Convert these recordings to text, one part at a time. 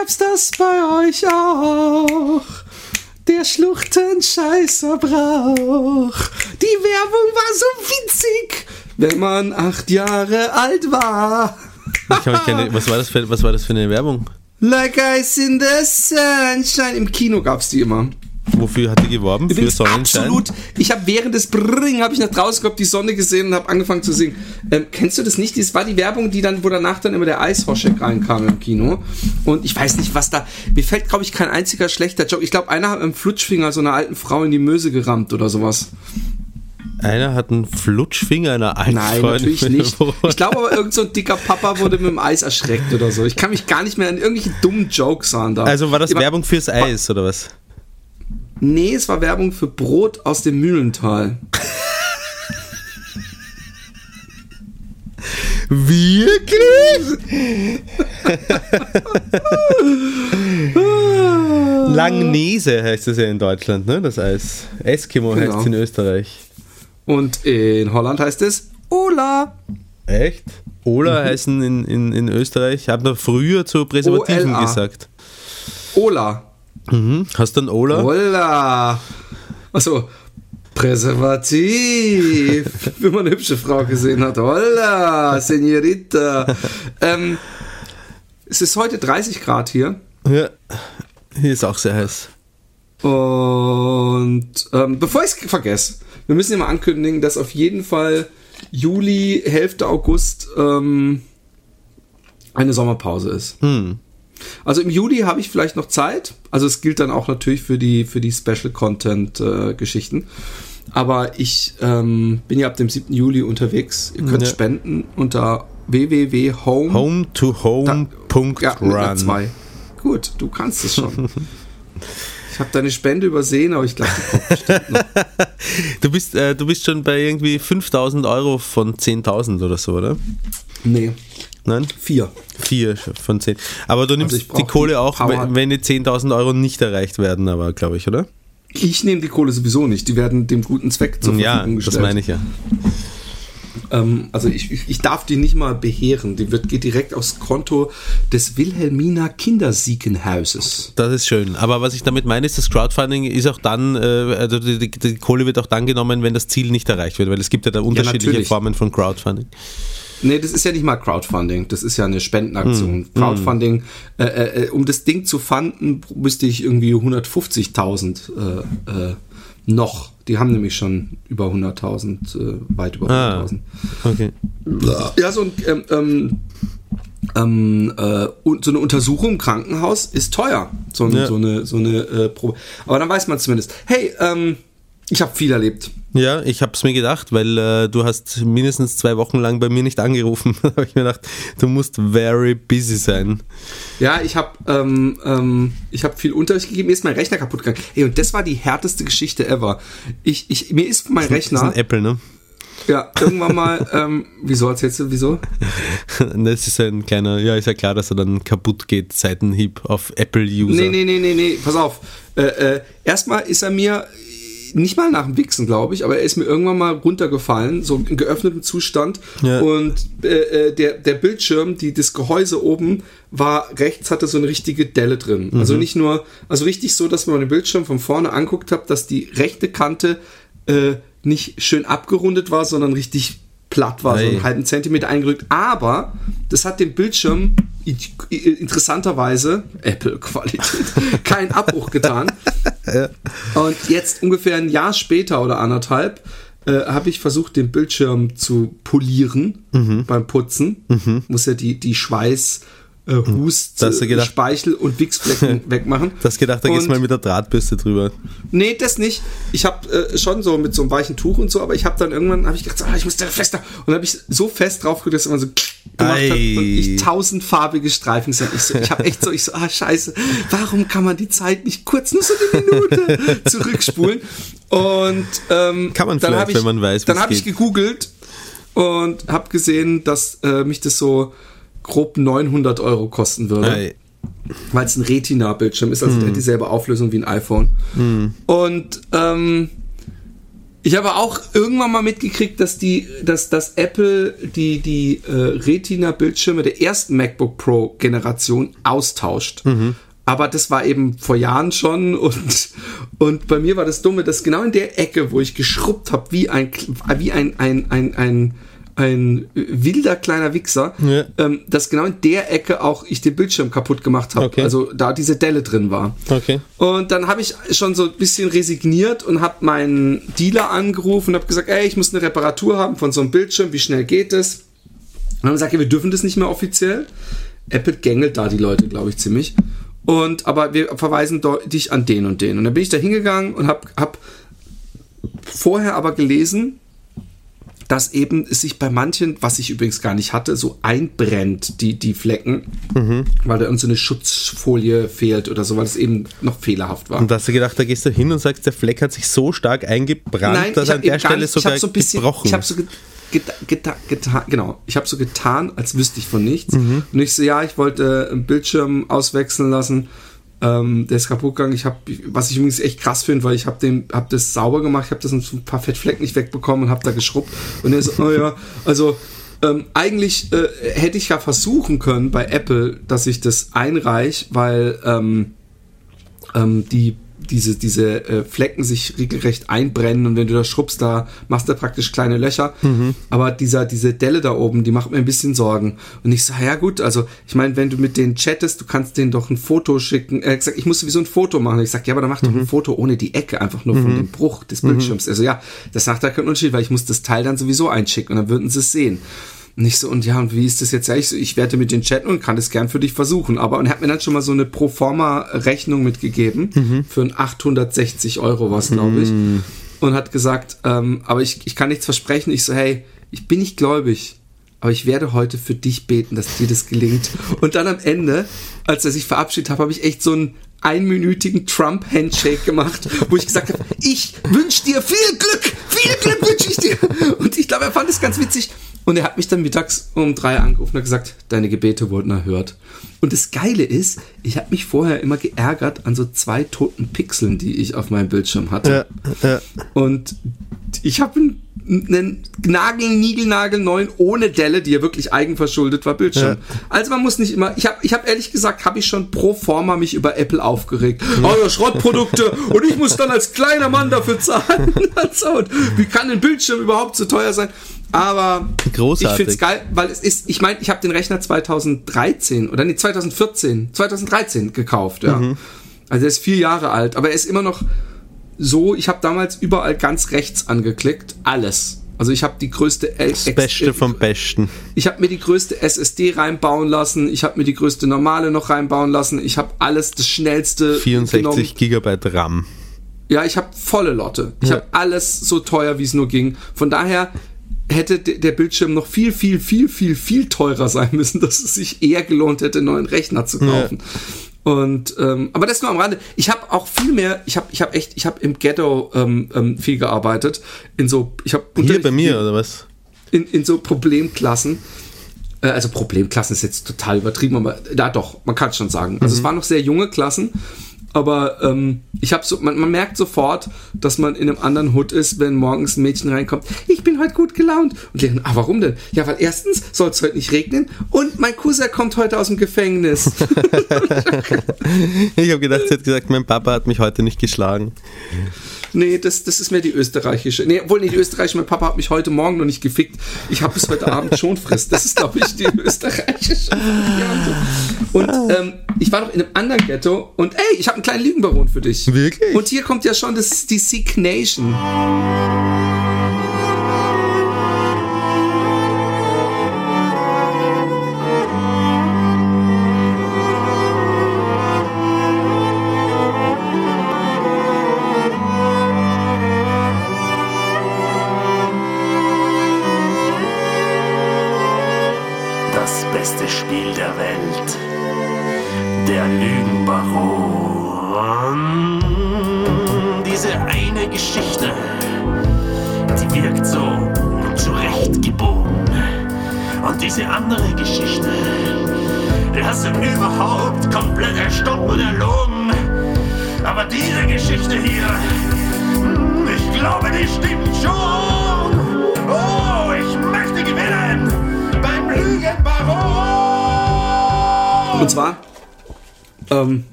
Gab's das bei euch auch? Der Schluchtenscheißer Brauch. Die Werbung war so witzig, wenn man acht Jahre alt war. Keine, was, war das für, was war das für eine Werbung? Like ice in the sunshine. Im Kino gab's die immer. Wofür hat die geworben? Für Sonnenschein? absolut. Ich habe während des Brrring habe ich nach draußen gehabt, die Sonne gesehen und habe angefangen zu singen. Ähm, kennst du das nicht? Das war die Werbung, die dann, wo danach dann immer der Eishoschek reinkam im Kino. Und ich weiß nicht, was da. Mir fällt, glaube ich, kein einziger schlechter Joke. Ich glaube, einer hat mit einem Flutschfinger so einer alten Frau in die Möse gerammt oder sowas. Einer hat einen Flutschfinger einer alten Nein, Freundin natürlich nicht. Ich glaube aber, irgend so ein dicker Papa wurde mit dem Eis erschreckt oder so. Ich kann mich gar nicht mehr an irgendwelche dummen Jokes an da. Also war das Immer- Werbung fürs Eis oder was? Nee, es war Werbung für Brot aus dem Mühlental. Wirklich? Langnese heißt es ja in Deutschland, ne? Das Eis. Eskimo Genau. heißt es in Österreich. Und in Holland heißt es Ola. Echt? Ola Mhm. heißen in, in, in Österreich, hat man früher zu Präservativen gesagt. Ola. Mhm. Hast du einen Ola? Ola. Achso. Präservativ. Wenn man eine hübsche Frau gesehen hat. Hola, Senorita. ähm, es ist heute 30 Grad hier. Ja. Hier ist auch sehr heiß. Und ähm, bevor ich es vergesse, wir müssen ja mal ankündigen, dass auf jeden Fall Juli, Hälfte August ähm, eine Sommerpause ist. Hm. Also im Juli habe ich vielleicht noch Zeit. Also es gilt dann auch natürlich für die für die Special Content äh, Geschichten. Aber ich ähm, bin ja ab dem 7. Juli unterwegs. Ihr könnt Ja. spenden unter www.home Home to home. Punkt ja, zwei. Gut, du kannst es schon. ich habe deine Spende übersehen, aber ich glaube, die kommt bestimmt noch. Du bist, äh, du bist schon bei irgendwie 5000 Euro von 10.000 oder so, oder? Nee, Nein? vier. Vier von 10. Aber du nimmst Also die Kohle die auch, Power- wenn, die 10.000 Euro nicht erreicht werden, aber glaube ich, oder? Ich nehme die Kohle sowieso nicht. Die werden dem guten Zweck zur ja, Verfügung gestellt. das meine ich ja. Ähm, also ich, ich, ich darf die nicht mal beheeren. Die wird, geht direkt aufs Konto des Wilhelmina Kindersiekenhauses. Das ist schön. Aber was ich damit meine, ist, das Crowdfunding ist auch dann, äh, also die, die, die Kohle wird auch dann genommen, wenn das Ziel nicht erreicht wird, weil es gibt ja da unterschiedliche natürlich. Formen von Crowdfunding. Nee, das ist ja nicht mal Crowdfunding, das ist ja eine Spendenaktion. Hm, Crowdfunding, äh, äh, um das Ding zu fanden, müsste ich irgendwie 150.000 äh, äh, noch. Die haben nämlich schon über 100.000, äh, weit über Ah. 100.000. Okay. Ja, so, ein, ähm, ähm, ähm, äh, und so eine Untersuchung im Krankenhaus ist teuer. So, Ja. so eine, so eine äh, Probe. Aber dann weiß man zumindest, hey, ähm, ich habe viel erlebt. Ja, ich habe es mir gedacht, weil äh, du hast mindestens zwei Wochen lang bei mir nicht angerufen. da habe ich mir gedacht, du musst very busy sein. Ja, ich habe ähm, ähm, ich hab viel Unterricht gegeben. Mir ist mein Rechner kaputt gegangen. Ey, und das war die härteste Geschichte ever. Ich, ich, mir ist mein Das ist Rechner, ein Apple, ne? ja, irgendwann mal, ähm, wieso erzählst du, wieso? Das ist ein kleiner, ja, ist ja klar, dass er dann kaputt geht, Seitenhieb auf Apple-User. Nee, nee, nee, nee, nee, pass auf. Äh, äh, erstmal ist er mir nicht mal nach dem Wichsen, glaube ich, aber er ist mir irgendwann mal runtergefallen, so in geöffnetem Zustand. Ja. Und äh, äh, der, der Bildschirm, die, das Gehäuse oben, war rechts, hatte so eine richtige Delle drin. Also Mhm. nicht nur, also richtig so, dass man den Bildschirm von vorne anguckt hat, dass die rechte Kante äh, nicht schön abgerundet war, sondern richtig platt war, so Ei. einen halben Zentimeter eingerückt. Aber das hat dem Bildschirm interessanterweise, Apple-Qualität, keinen Abbruch getan. Und jetzt ungefähr ein Jahr später oder anderthalb äh, habe ich versucht, den Bildschirm zu polieren Mhm. beim Putzen. Muss ja die, die Schweiß, äh, Hust, hast du äh, gedacht- Speichel und Wichsflecken wegmachen. Du hast gedacht, da gehst du mal mit der Drahtbürste drüber. Nee, das nicht. Ich habe äh, schon so mit so einem weichen Tuch und so, aber ich habe dann irgendwann habe ich gedacht, ah, ich muss da fester und habe ich so fest drauf gedrückt, dass immer so gemacht hat und ich tausendfarbige Streifen gesehen. Ich so, ich habe echt so, ich so, ah scheiße, warum kann man die Zeit nicht kurz nur so eine Minute zurückspulen? Und ähm, Kann man dann vielleicht, hab ich, wenn man weiß, Dann habe ich gegoogelt und habe gesehen, dass äh, mich das so grob 900 Euro kosten würde Ei. weil es ein Retina-Bildschirm ist, also der hat dieselbe Auflösung wie ein iPhone. Und ähm, ich habe auch irgendwann mal mitgekriegt, dass die, dass, dass Apple die, die äh, Retina-Bildschirme der ersten MacBook Pro-Generation austauscht. Aber das war eben vor Jahren schon und, und bei mir war das Dumme, dass genau in der Ecke, wo ich geschrubbt habe, wie ein, wie ein, ein, ein, ein, ein wilder kleiner Wichser, Ja. ähm, dass genau in der Ecke auch ich den Bildschirm kaputt gemacht habe. Okay. Also da diese Delle drin war. Okay. Und dann habe ich schon so ein bisschen resigniert und habe meinen Dealer angerufen und habe gesagt, ey, ich muss eine Reparatur haben von so einem Bildschirm, wie schnell geht es? Und dann gesagt, ja, wir dürfen das nicht mehr offiziell. Apple gängelt da die Leute, glaube ich, ziemlich. Und aber wir verweisen dich an den und den. Und dann bin ich da hingegangen und habe hab vorher aber gelesen, dass eben es sich bei manchen, was ich übrigens gar nicht hatte, so einbrennt, die, die Flecken, weil da irgendeine so eine Schutzfolie fehlt oder so, weil es eben noch fehlerhaft war. Und hast du gedacht, da gehst du hin und sagst, der Fleck hat sich so stark eingebrannt, dass ich an der Stelle nicht- ich sogar hab so ein bisschen, gebrochen Ich habe so ge- geta geta getan, genau, ich habe so getan, als wüsste ich von nichts. Mhm. Und ich so, ja, ich wollte einen Bildschirm auswechseln lassen. Ähm, der ist kaputt gegangen. Ich habe, was ich übrigens echt krass finde, weil ich habe den, habe das sauber gemacht, ich habe das ein paar Fettflecken nicht wegbekommen und habe da geschrubbt. Und er so, oh ja, also ähm, eigentlich äh, hätte ich ja versuchen können bei Apple, dass ich das einreich, weil ähm, ähm, die diese, diese äh, Flecken sich regelrecht einbrennen und wenn du da schrubbst, da machst du praktisch kleine Löcher. Aber dieser, diese Delle da oben, die macht mir ein bisschen Sorgen. Und ich so, ja gut, also ich meine, wenn du mit denen chattest, du kannst denen doch ein Foto schicken. Er hat gesagt, ich muss sowieso ein Foto machen. Ich sag, ja, aber dann mach doch ein Foto ohne die Ecke, einfach nur von dem Bruch des Bildschirms. Also ja, das macht da keinen Unterschied, weil ich muss das Teil dann sowieso einschicken und dann würden sie es sehen. Nicht so, und ja, und wie ist das jetzt? Ich, so, ich werde mit den chatten und kann das gern für dich versuchen. Aber, und er hat mir dann schon mal so eine Proforma-Rechnung mitgegeben für ein 860 Euro was, glaube ich. Und hat gesagt, ähm, aber ich, ich kann nichts versprechen. Ich so, hey, ich bin nicht gläubig, aber ich werde heute für dich beten, dass dir das gelingt. Und dann am Ende, als er sich verabschiedet hat, habe ich echt so einen einminütigen Trump-Handshake gemacht, wo ich gesagt habe, ich wünsche dir viel Glück, viel Glück wünsche ich dir. Und ich glaube, er fand es ganz witzig. Und er hat mich dann mittags um drei angerufen und gesagt, deine Gebete wurden erhört. Und das Geile ist, ich habe mich vorher immer geärgert an so zwei toten Pixeln, die ich auf meinem Bildschirm hatte. Ja, ja. Und ich habe einen, einen Nagel, Nigelnagel neuen ohne Delle, die ja wirklich eigenverschuldet war, Bildschirm. Also man muss nicht immer, ich habe ich hab ehrlich gesagt, habe ich schon pro forma mich über Apple aufgeregt. Oh ja, Schrottprodukte und ich muss dann als kleiner Mann dafür zahlen. Also, wie kann ein Bildschirm überhaupt so teuer sein? Aber Großartig. ich finde es geil, weil es ist, ich meine, ich habe den Rechner 2013 oder nee, 2014, 2013 gekauft, ja. Also er ist vier Jahre alt, aber er ist immer noch so, ich habe damals überall ganz rechts angeklickt, alles. Also ich habe die größte Das Beste vom Besten. ich habe mir die größte SSD reinbauen lassen, ich habe mir die größte normale noch reinbauen lassen, ich habe alles das schnellste 64 Gigabyte RAM. ja, ich habe volle Lotte. Ich Ja. habe alles so teuer, wie es nur ging. Von daher hätte de- der Bildschirm noch viel, viel, viel, viel, viel teurer sein müssen, dass es sich eher gelohnt hätte, einen neuen Rechner zu kaufen. Und ähm, aber das nur am Rande. Ich habe auch viel mehr. Ich habe, ich habe echt, ich habe im Ghetto ähm, ähm, viel gearbeitet. In so, ich habe Hier bei mir, oder was? in, in so Problemklassen. Äh, Also Problemklassen ist jetzt total übertrieben, aber da doch, man kann es schon sagen. Also es waren noch sehr junge Klassen, aber ähm, ich habe so, man, man merkt sofort, dass man in einem anderen Hut ist, wenn morgens ein Mädchen reinkommt. Ich bin heute gut gelaunt. Und die ah, warum denn? Ja, weil erstens soll es heute nicht regnen und mein Cousin kommt heute aus dem Gefängnis. Ich habe gedacht, sie hat gesagt, mein Papa hat mich heute nicht geschlagen. Nee, das, das ist mir die österreichische. Nee, obwohl nicht die österreichische, mein Papa hat mich heute Morgen noch nicht gefickt. Ich habe bis heute Abend schon Frist. Das ist, glaube ich, die österreichische. Und ähm, ich war noch in einem anderen Ghetto und ey, ich habe einen kleinen Lügenbaron für dich. Wirklich? Und hier kommt ja schon das, die Sick Nation.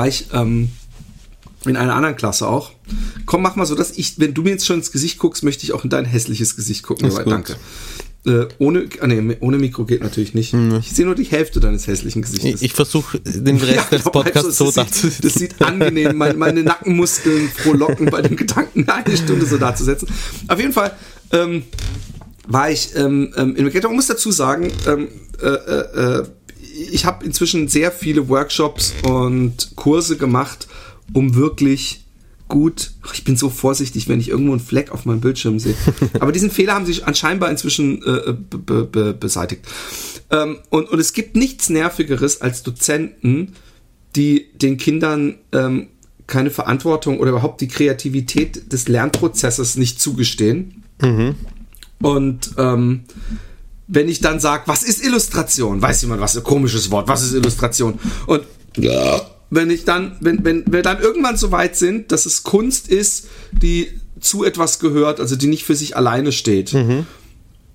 War ich ähm, in einer anderen Klasse auch. Komm, mach mal so, dass ich, wenn du mir jetzt schon ins Gesicht guckst, möchte ich auch in dein hässliches Gesicht gucken. Aber danke. Äh, ohne, ah, nee, ohne Mikro geht natürlich nicht. Ich sehe nur die Hälfte deines hässlichen Gesichtes. Ich, ich versuche den Rest Ja, des genau, Podcasts also, so das, sieht, das sieht angenehm, meine, meine Nackenmuskeln frohlocken bei dem Gedanken, eine Stunde so dazusetzen. Auf jeden Fall ähm, war ich ähm, ähm, in Magenta und muss dazu sagen, ähm, äh, äh, äh, ich habe inzwischen sehr viele Workshops und Kurse gemacht, um wirklich gut. Ich bin so vorsichtig, wenn ich irgendwo einen Fleck auf meinem Bildschirm sehe. Aber diesen Fehler haben sie anscheinend inzwischen äh, be be beseitigt. Ähm, und, und es gibt nichts Nervigeres als Dozenten, die den Kindern ähm, keine Verantwortung oder überhaupt die Kreativität des Lernprozesses nicht zugestehen. Und ähm, wenn ich dann sage, was ist Illustration? Weiß jemand, was ein komisches Wort, was ist Illustration? Und wenn ich dann, wenn, wenn wir dann irgendwann so weit sind, dass es Kunst ist, die zu etwas gehört, also die nicht für sich alleine steht.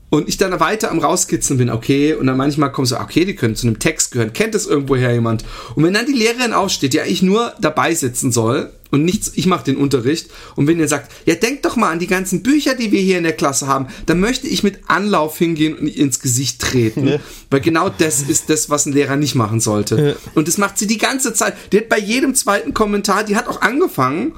Und ich dann weiter am rauskitzeln bin, okay, und dann manchmal kommen so, okay, die können zu einem Text gehören, kennt das irgendwoher jemand? Und wenn dann die Lehrerin aufsteht, die eigentlich nur dabei sitzen soll und nichts, ich mache den Unterricht, und wenn ihr sagt, ja, denkt doch mal an die ganzen Bücher, die wir hier in der Klasse haben, dann möchte ich mit Anlauf hingehen und ihr ins Gesicht treten, weil genau das ist das, was ein Lehrer nicht machen sollte. Und das macht sie die ganze Zeit. Die hat bei jedem zweiten Kommentar, die hat auch angefangen,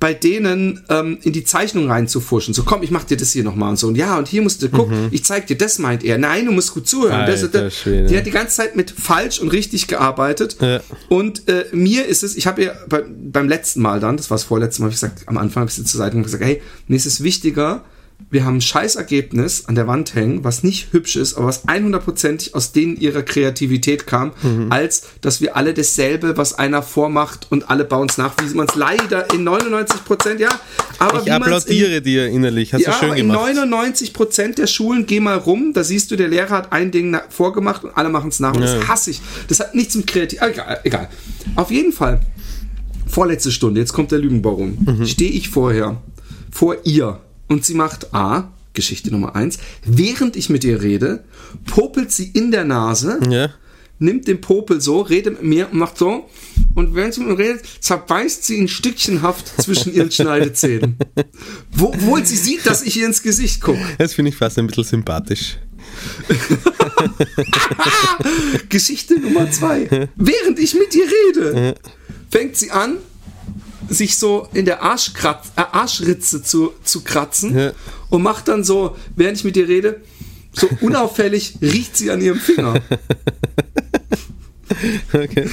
bei denen ähm, in die Zeichnung reinzufuschen. So, komm, ich mach dir das hier nochmal und so. Und ja, und hier musst du, guck, ich zeig dir, das meint er. Nein, du musst gut zuhören. Das, Alter das, Schwede. die hat die ganze Zeit mit falsch und richtig gearbeitet. Ja. Und äh, mir ist es, ich habe ihr bei, beim letzten Mal dann, das war das vorletzte Mal, habe ich gesagt, am Anfang habe ich sie zur Seite und gesagt, hey, mir ist es wichtiger, wir haben ein Scheißergebnis an der Wand hängen, was nicht hübsch ist, aber was 100%ig aus denen ihrer Kreativität kam, Mhm. als dass wir alle dasselbe, was einer vormacht und alle bauen es nach, wie man es leider in 99%, ja, aber Ich man's in, applaudiere dir innerlich. Hast ja, du schön aber in gemacht. 99 Prozent der Schulen, geh mal rum, da siehst du, der Lehrer hat ein Ding vorgemacht und alle machen es nach. Und Ja. das hasse ich. Das hat nichts mit Kreativ... Egal, egal. Auf jeden Fall, vorletzte Stunde, jetzt kommt der Lügenbaron. Mhm. Stehe ich vorher, vor ihr und sie macht A, Geschichte Nummer eins, während ich mit ihr rede, popelt sie in der Nase, Ja. nimmt den Popel so, redet mit mir und macht so. Und während sie mit mir redet, zerbeißt sie ihn stückchenhaft zwischen ihren Schneidezähnen. Wo, obwohl sie sieht, dass ich ihr ins Gesicht gucke. Das finde ich fast ein bisschen sympathisch. Geschichte Nummer zwei. Während ich mit ihr rede, fängt sie an, sich so in der Arschkratz, äh, Arschritze zu, zu kratzen Ja. und macht dann so, während ich mit ihr rede, so unauffällig riecht sie an ihrem Finger. Okay.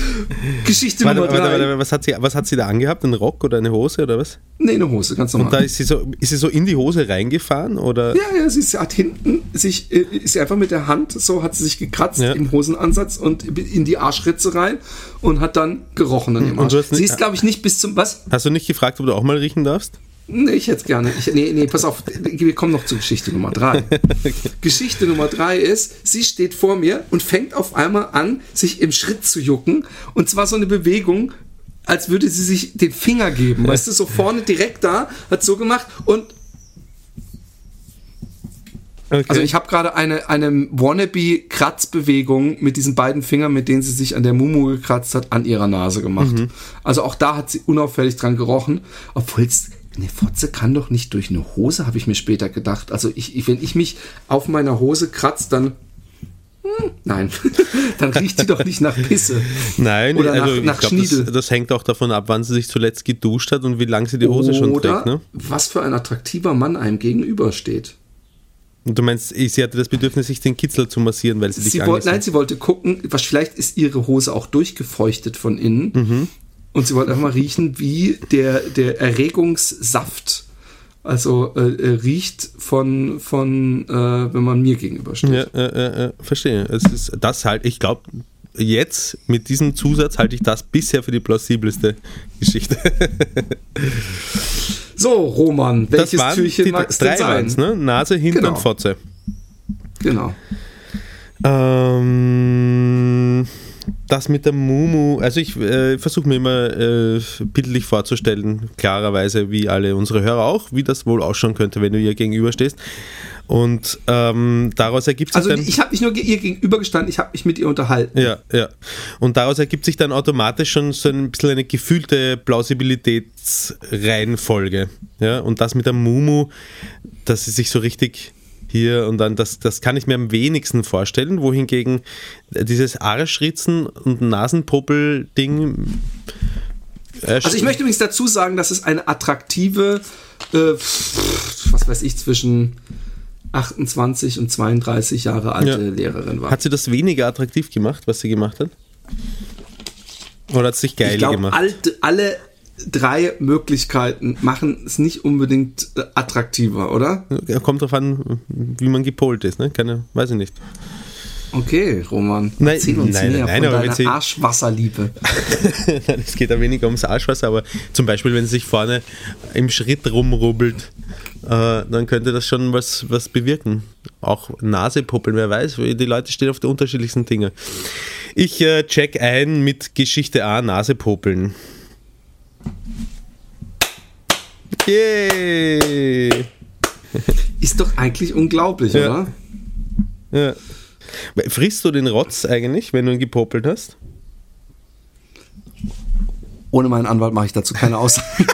Geschichte Warte, Nummer warte, drei. warte, was, hat sie, was hat sie da angehabt? Ein Rock oder eine Hose oder was? Nee, eine Hose, ganz normal. Und da ist sie so, ist sie so in die Hose reingefahren oder? Ja, ja, sie hat hinten sich, äh, ist sie einfach mit der Hand, so hat sie sich gekratzt Ja. im Hosenansatz und in die Arschritze rein und hat dann gerochen an ihrem Und Arsch. nicht- Sie ist, glaube ich, nicht bis zum, was? Hast du nicht gefragt, ob du auch mal riechen darfst? Nee, ich hätte gerne. Ich, nee, nee, pass auf, wir kommen noch zu Geschichte Nummer drei. Geschichte Nummer drei ist, sie steht vor mir und fängt auf einmal an, sich im Schritt zu jucken. Und zwar so eine Bewegung, als würde sie sich den Finger geben. Weißt du, so vorne direkt da, hat so gemacht und Okay. Also ich habe gerade eine, eine Wannabe-Kratzbewegung mit diesen beiden Fingern, mit denen sie sich an der Mumu gekratzt hat, an ihrer Nase gemacht. Also auch da hat sie unauffällig dran gerochen, obwohl es eine Fotze kann doch nicht durch eine Hose, habe ich mir später gedacht. Also ich, wenn ich mich auf meiner Hose kratze, dann hm, nein, dann riecht sie doch nicht nach Pisse. Nein, Oder also nach, nach ich glaube, Schniedel. das, das hängt auch davon ab, wann sie sich zuletzt geduscht hat und wie lange sie die Hose schon Oder trägt. Ne? was für ein attraktiver Mann einem gegenübersteht. Und du meinst, sie hatte das Bedürfnis, sich den Kitzel zu massieren, weil sie dich Sie wollte, angesehen nein, sie wollte gucken, was vielleicht ist ihre Hose auch durchgefeuchtet von innen. Und sie wollte einfach mal riechen, wie der, der Erregungssaft Also äh, äh, riecht von, von äh, wenn man mir gegenübersteht. Ja, ja, ja, ja, verstehe. Es ist das halt, ich glaube, jetzt mit diesem Zusatz halte ich das bisher für die plausibelste Geschichte. So, Roman, welches Türchen die magst drei denn sein? ne? Nase, Hintern, Genau. Fotze. Genau. Ähm, das mit der Mumu, also ich äh, versuche mir immer äh, bildlich vorzustellen, klarerweise, wie alle unsere Hörer auch, wie das wohl ausschauen könnte, wenn du ihr gegenüberstehst. Und ähm, daraus ergibt sich Also dann. ich habe nicht nur ihr gegenübergestanden, ich habe mich mit ihr unterhalten. Ja, ja. Und daraus ergibt sich dann automatisch schon so ein bisschen eine gefühlte Plausibilitätsreihenfolge. Ja, und das mit der Mumu, dass sie sich so richtig hier und dann, das, das kann ich mir am wenigsten vorstellen, wohingegen dieses Arschritzen und Nasenpopel-Ding. äh, Also ich möchte übrigens dazu sagen, dass es eine attraktive, äh, was weiß ich, zwischen 28 und 32 Jahre alte Ja. Lehrerin war. Hat sie das weniger attraktiv gemacht, was sie gemacht hat? Oder hat es sich geil ich glaube, gemacht? alle, alle drei Möglichkeiten machen es nicht unbedingt äh, attraktiver, oder? Kommt drauf an, wie man gepolt ist, ne? Keine, weiß ich nicht. Okay, Roman. Nein, Erzähl uns nein, mehr nein, von wenn deiner Arschwasserliebe. Nein, es geht da weniger ums Arschwasser, aber zum Beispiel, wenn sie sich vorne im Schritt rumrubbelt, äh, dann könnte das schon was, was bewirken. Auch Nasepuppeln, wer weiß, die Leute stehen auf die unterschiedlichsten Dinge. Ich äh, check ein mit Geschichte A, Nasepuppeln. Yay! Ist doch eigentlich unglaublich, Ja. oder? Ja. Frisst du den Rotz eigentlich, wenn du ihn gepopelt hast? Ohne meinen Anwalt mache ich dazu keine Aussage.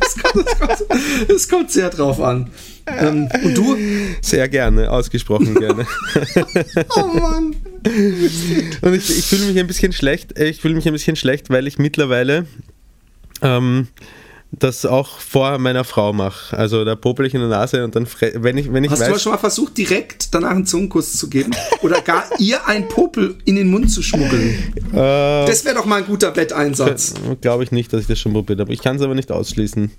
das, kommt, das, kommt, das kommt sehr drauf an. Ähm, und du? Sehr gerne, ausgesprochen gerne. Oh Mann. Und ich, ich fühle mich ein bisschen schlecht. Ich fühle mich ein bisschen schlecht, weil ich mittlerweile ähm, das auch vor meiner Frau mache. Also da popel ich in der Nase und dann, wenn ich, wenn ich Hast du weiß, schon mal versucht, direkt danach einen Zungenkuss zu geben? Oder gar ihr einen Popel in den Mund zu schmuggeln? äh, Das wäre doch mal ein guter Wetteinsatz. glaube ich nicht, dass ich das schon probiert habe. Ich kann es aber nicht ausschließen.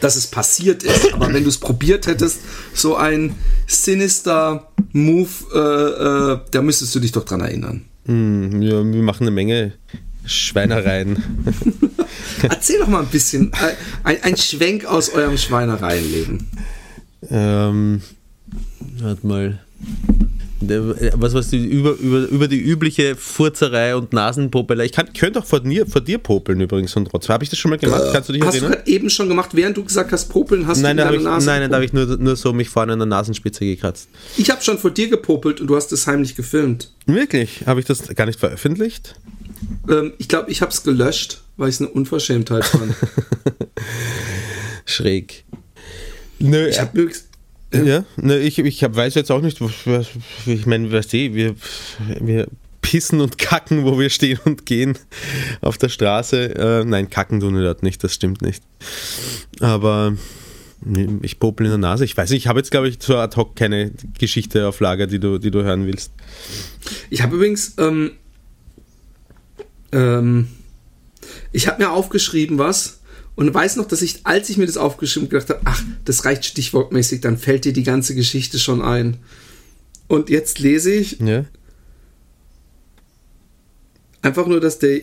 dass es passiert ist, aber wenn du es probiert hättest, so ein sinister Move, äh, äh, da müsstest du dich doch dran erinnern. Hm, ja, wir machen eine Menge Schweinereien. Erzähl doch mal ein bisschen, äh, ein, ein Schwenk aus eurem Schweinereienleben. ähm, warte mal. Der- Was, was die, über, über, über die übliche Furzerei und Nasenpopelei. Ich kann, könnte auch vor dir, vor dir popeln übrigens und trotzdem. Habe ich das schon mal gemacht? Kannst du dich Hast du erinnern? gerade eben schon gemacht, während du gesagt hast, Popeln hast Nein, du da in habe deiner ich, Nase nein, da habe ich nur, nur so mich vorne an der Nasenspitze gekratzt. Ich habe schon vor dir gepopelt und du hast es heimlich gefilmt. Wirklich? Habe ich das gar nicht veröffentlicht? Ähm, ich glaube, ich habe es gelöscht, weil ich es eine Unverschämtheit fand. Schräg. Nö, ich habe übrigens ja, ne, ich, ich hab, weiß jetzt auch nicht, was, was, ich meine, weißt du, wir, wir pissen und kacken, wo wir stehen und gehen auf der Straße. Äh, nein, kacken tun wir dort nicht, das stimmt nicht. Aber ich popel in der Nase. Ich weiß nicht, ich habe jetzt, glaube ich, so ad hoc keine Geschichte auf Lager, die du, die du hören willst. Ich habe übrigens, ähm, ähm, ich habe mir aufgeschrieben was und weiß noch, dass ich, als ich mir das aufgeschrieben gedacht habe, ach, das reicht stichwortmäßig, dann fällt dir die ganze Geschichte schon ein. Und jetzt lese ich Ja? einfach nur, dass der,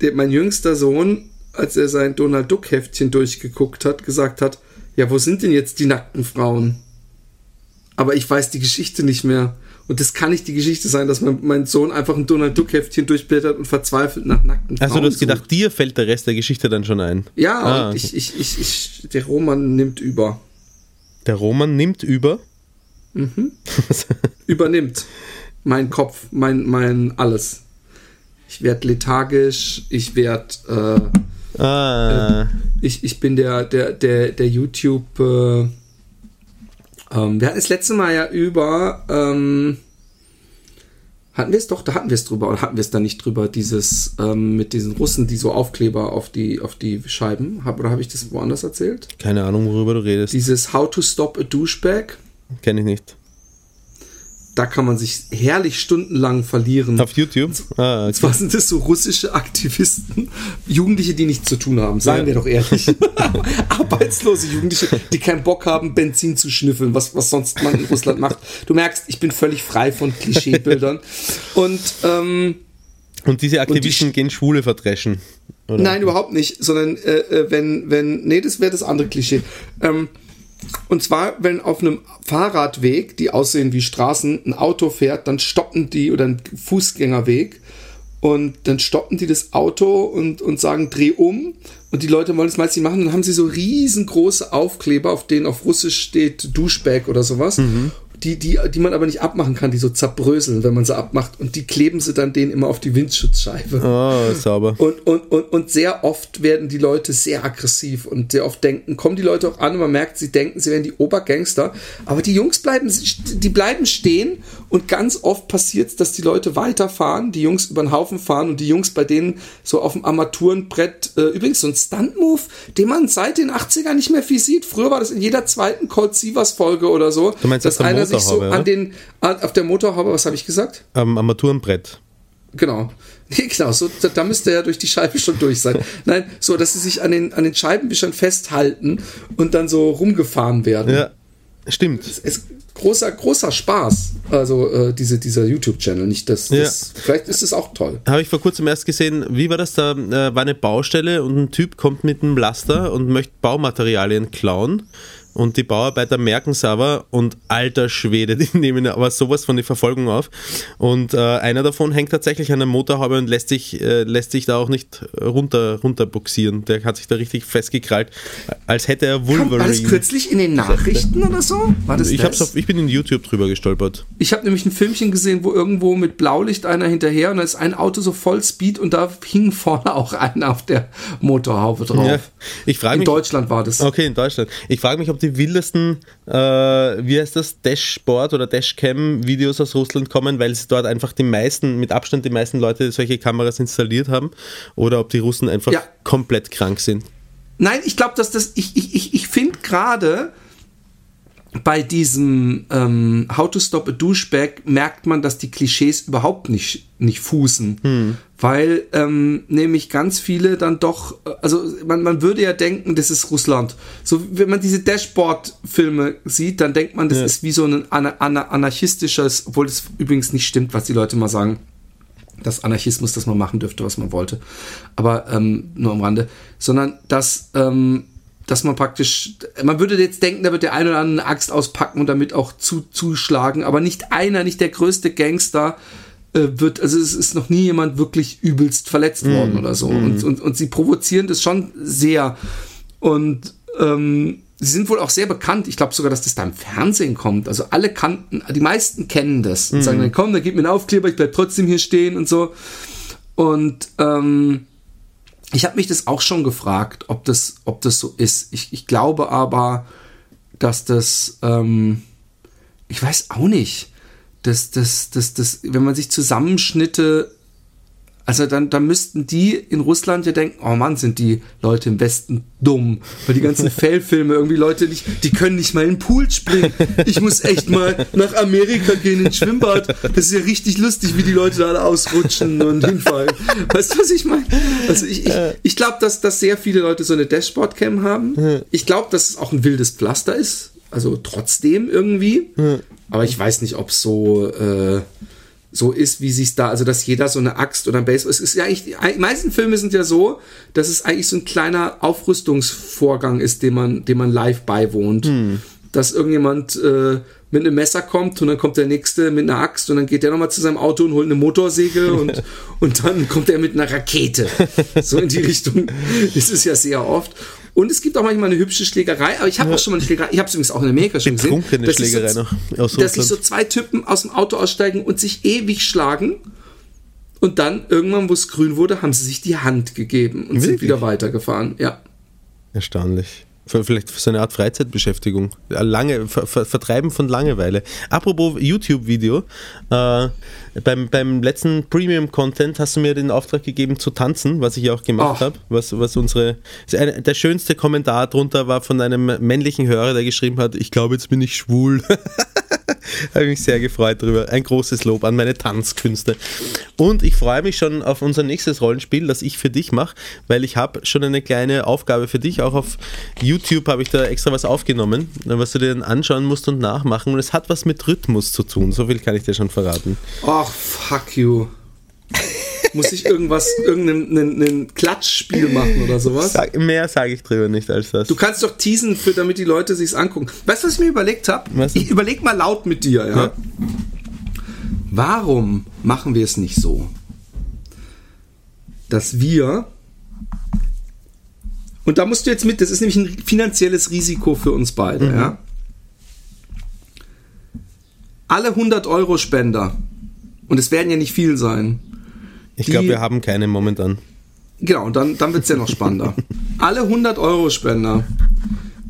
der mein jüngster Sohn, als er sein Donald Duck Heftchen durchgeguckt hat, gesagt hat, ja, wo sind denn jetzt die nackten Frauen? Aber ich weiß die Geschichte nicht mehr. Und das kann nicht die Geschichte sein, dass mein, mein Sohn einfach ein Donald Duck Heftchen durchblättert und verzweifelt nach nackten Frauen Also du hast gedacht, sucht. dir fällt der Rest der Geschichte dann schon ein. Ja, Ah, okay. ich, ich, ich, ich, der Roman nimmt über. Der Roman nimmt über. Übernimmt. Mein Kopf, mein, mein alles. Ich werde lethargisch, ich werde, äh, Ah, ich, ich bin der, der, der, der YouTube. Äh, ähm, wir hatten das letzte Mal ja über. Ähm, hatten wir es doch, da hatten wir es drüber, oder hatten wir es da nicht drüber, dieses ähm, mit diesen Russen, die so Aufkleber auf die, auf die Scheiben haben, oder habe ich das woanders erzählt? keine Ahnung, worüber du redest. Dieses How to Stop a Douchebag. Kenne ich nicht. Da kann man sich herrlich stundenlang verlieren. Auf YouTube? Ah, okay. Was sind das so russische Aktivisten? Jugendliche, die nichts zu tun haben, sagen ja. wir doch ehrlich. Arbeitslose Jugendliche, die keinen Bock haben, Benzin zu schnüffeln, was, was sonst man in Russland macht. Du merkst, ich bin völlig frei von Klischeebildern. Und, ähm, und diese Aktivisten und die, gehen Schwule verdreschen. Oder? Nein, überhaupt nicht, sondern äh, äh wenn, wenn, nee, das wäre das andere Klischee. Ähm, und zwar, wenn auf einem Fahrradweg, die aussehen wie Straßen, ein Auto fährt, dann stoppen die oder ein Fußgängerweg und dann stoppen die das Auto und, und sagen, dreh um. Und die Leute wollen es meistens machen. Dann haben sie so riesengroße Aufkleber, auf denen auf Russisch steht Duschbag oder sowas. Mhm die, die, die man aber nicht abmachen kann, die so zerbröseln, wenn man sie abmacht. Und die kleben sie dann denen immer auf die Windschutzscheibe. Oh, sauber. Und, und, und, und sehr oft werden die Leute sehr aggressiv und sehr oft denken, kommen die Leute auch an und man merkt, sie denken, sie wären die Obergangster. Aber die Jungs bleiben, die bleiben stehen und ganz oft passiert es, dass die Leute weiterfahren, die Jungs über den Haufen fahren und die Jungs bei denen so auf dem Armaturenbrett, äh, übrigens so ein Stunt-Move, den man seit den 80ern nicht mehr viel sieht. Früher war das in jeder zweiten Cold Sievers Folge oder so, du meinst, dass einer sich so an den, auf der Motorhaube, was habe ich gesagt? Am Armaturenbrett. Genau. Nee, genau, so, da müsste er ja durch die Scheibe schon durch sein. Nein, so, dass sie sich an den, an den Scheibenwischern festhalten und dann so rumgefahren werden. Ja, stimmt. Es ist großer, großer Spaß, also äh, diese, dieser YouTube-Channel. Nicht das, das ja. vielleicht ist es auch toll. Habe ich vor kurzem erst gesehen, wie war das da? Äh, war eine Baustelle und ein Typ kommt mit einem Laster und möchte Baumaterialien klauen und die Bauarbeiter merken es aber und alter Schwede, die nehmen aber sowas von die Verfolgung auf. Und äh, einer davon hängt tatsächlich an der Motorhaube und lässt sich, äh, lässt sich da auch nicht runter, runter boxieren. Der hat sich da richtig festgekrallt, als hätte er Wolverine. War das kürzlich in den Nachrichten oder so? War das ich, das? Auf, ich bin in YouTube drüber gestolpert. Ich habe nämlich ein Filmchen gesehen, wo irgendwo mit Blaulicht einer hinterher und da ist ein Auto so voll Speed und da hing vorne auch einer auf der Motorhaube drauf. Ja, ich in mich, Deutschland war das. Okay, in Deutschland. Ich frage mich, ob die wildesten, äh, wie heißt das, Dashboard oder Dashcam-Videos aus Russland kommen, weil sie dort einfach die meisten, mit Abstand die meisten Leute solche Kameras installiert haben oder ob die Russen einfach ja. komplett krank sind. Nein, ich glaube, dass das, ich, ich, ich, ich finde gerade, bei diesem ähm, How to Stop a Douchebag merkt man, dass die Klischees überhaupt nicht, nicht fußen. Hm. Weil ähm, nämlich ganz viele dann doch, also man, man würde ja denken, das ist Russland. So, wenn man diese Dashboard-Filme sieht, dann denkt man, das ja. ist wie so ein ana ana anarchistisches, obwohl das übrigens nicht stimmt, was die Leute mal sagen. Das Anarchismus, dass man machen dürfte, was man wollte. Aber ähm, nur am Rande. Sondern dass ähm, dass man praktisch, man würde jetzt denken, da wird der eine oder andere eine Axt auspacken und damit auch zu, zuschlagen, aber nicht einer, nicht der größte Gangster äh, wird, also es ist noch nie jemand wirklich übelst verletzt mm, worden oder so. Mm. Und, und, und sie provozieren das schon sehr. Und ähm, sie sind wohl auch sehr bekannt. Ich glaube sogar, dass das da im Fernsehen kommt. Also alle kannten, die meisten kennen das und mm. sagen dann, komm, da gib mir einen Aufkleber, ich bleib trotzdem hier stehen und so. Und ähm, ich habe mich das auch schon gefragt, ob das, ob das so ist. Ich, ich glaube aber, dass das, ähm, ich weiß auch nicht, dass das, das, das, wenn man sich Zusammenschnitte also dann, dann müssten die in Russland ja denken, oh Mann, sind die Leute im Westen dumm. Weil die ganzen Fellfilme irgendwie Leute nicht, die können nicht mal in den Pool springen. Ich muss echt mal nach Amerika gehen ins Schwimmbad. Das ist ja richtig lustig, wie die Leute da alle ausrutschen und hinfallen. Weißt du, was ich meine? Also ich, ich, ich glaube, dass, dass sehr viele Leute so eine Dashboard-Cam haben. Ich glaube, dass es auch ein wildes Pflaster ist. Also trotzdem irgendwie. Aber ich weiß nicht, ob es so... Äh, so ist, wie sich da, also dass jeder so eine Axt oder ein Baseball, es ist ja eigentlich, die meisten Filme sind ja so, dass es eigentlich so ein kleiner Aufrüstungsvorgang ist, den man, dem man live beiwohnt. Hm. Dass irgendjemand äh, mit einem Messer kommt und dann kommt der nächste mit einer Axt und dann geht der nochmal zu seinem Auto und holt eine Motorsäge und, und dann kommt er mit einer Rakete. So in die Richtung. Das ist ja sehr oft. Und es gibt auch manchmal eine hübsche Schlägerei, aber ich habe ja. auch schon mal eine Schlägerei, ich habe es übrigens auch in Amerika schon gesehen. Dass Schlägerei so, noch aus dass sich so zwei Typen aus dem Auto aussteigen und sich ewig schlagen. Und dann, irgendwann, wo es grün wurde, haben sie sich die Hand gegeben und Wirklich? sind wieder weitergefahren. Ja. Erstaunlich. Vielleicht für so eine Art Freizeitbeschäftigung. Lange, Ver Vertreiben von Langeweile. Apropos YouTube-Video. Äh, beim, beim letzten Premium-Content hast du mir den Auftrag gegeben zu tanzen, was ich auch gemacht habe. Was, was unsere. Eine, der schönste Kommentar drunter war von einem männlichen Hörer, der geschrieben hat: Ich glaube, jetzt bin ich schwul. Habe mich sehr gefreut darüber. Ein großes Lob an meine Tanzkünste. Und ich freue mich schon auf unser nächstes Rollenspiel, das ich für dich mache, weil ich habe schon eine kleine Aufgabe für dich. Auch auf YouTube habe ich da extra was aufgenommen, was du dir dann anschauen musst und nachmachen. Und es hat was mit Rhythmus zu tun. So viel kann ich dir schon verraten. Ach, fuck you. Muss ich irgendwas, irgendein Klatschspiel machen oder sowas? Sag, mehr sage ich drüber nicht als das. Du kannst doch teasen, für, damit die Leute sich's angucken. Weißt du, was ich mir überlegt habe? Ich überleg mal laut mit dir, ja? ja? Warum machen wir es nicht so, dass wir und da musst du jetzt mit, das ist nämlich ein finanzielles Risiko für uns beide, mhm. ja? Alle 100 Euro Spender, und es werden ja nicht viel sein, ich glaube, wir haben keine momentan. Genau, und dann, dann wird es ja noch spannender. Alle 100 Euro Spender,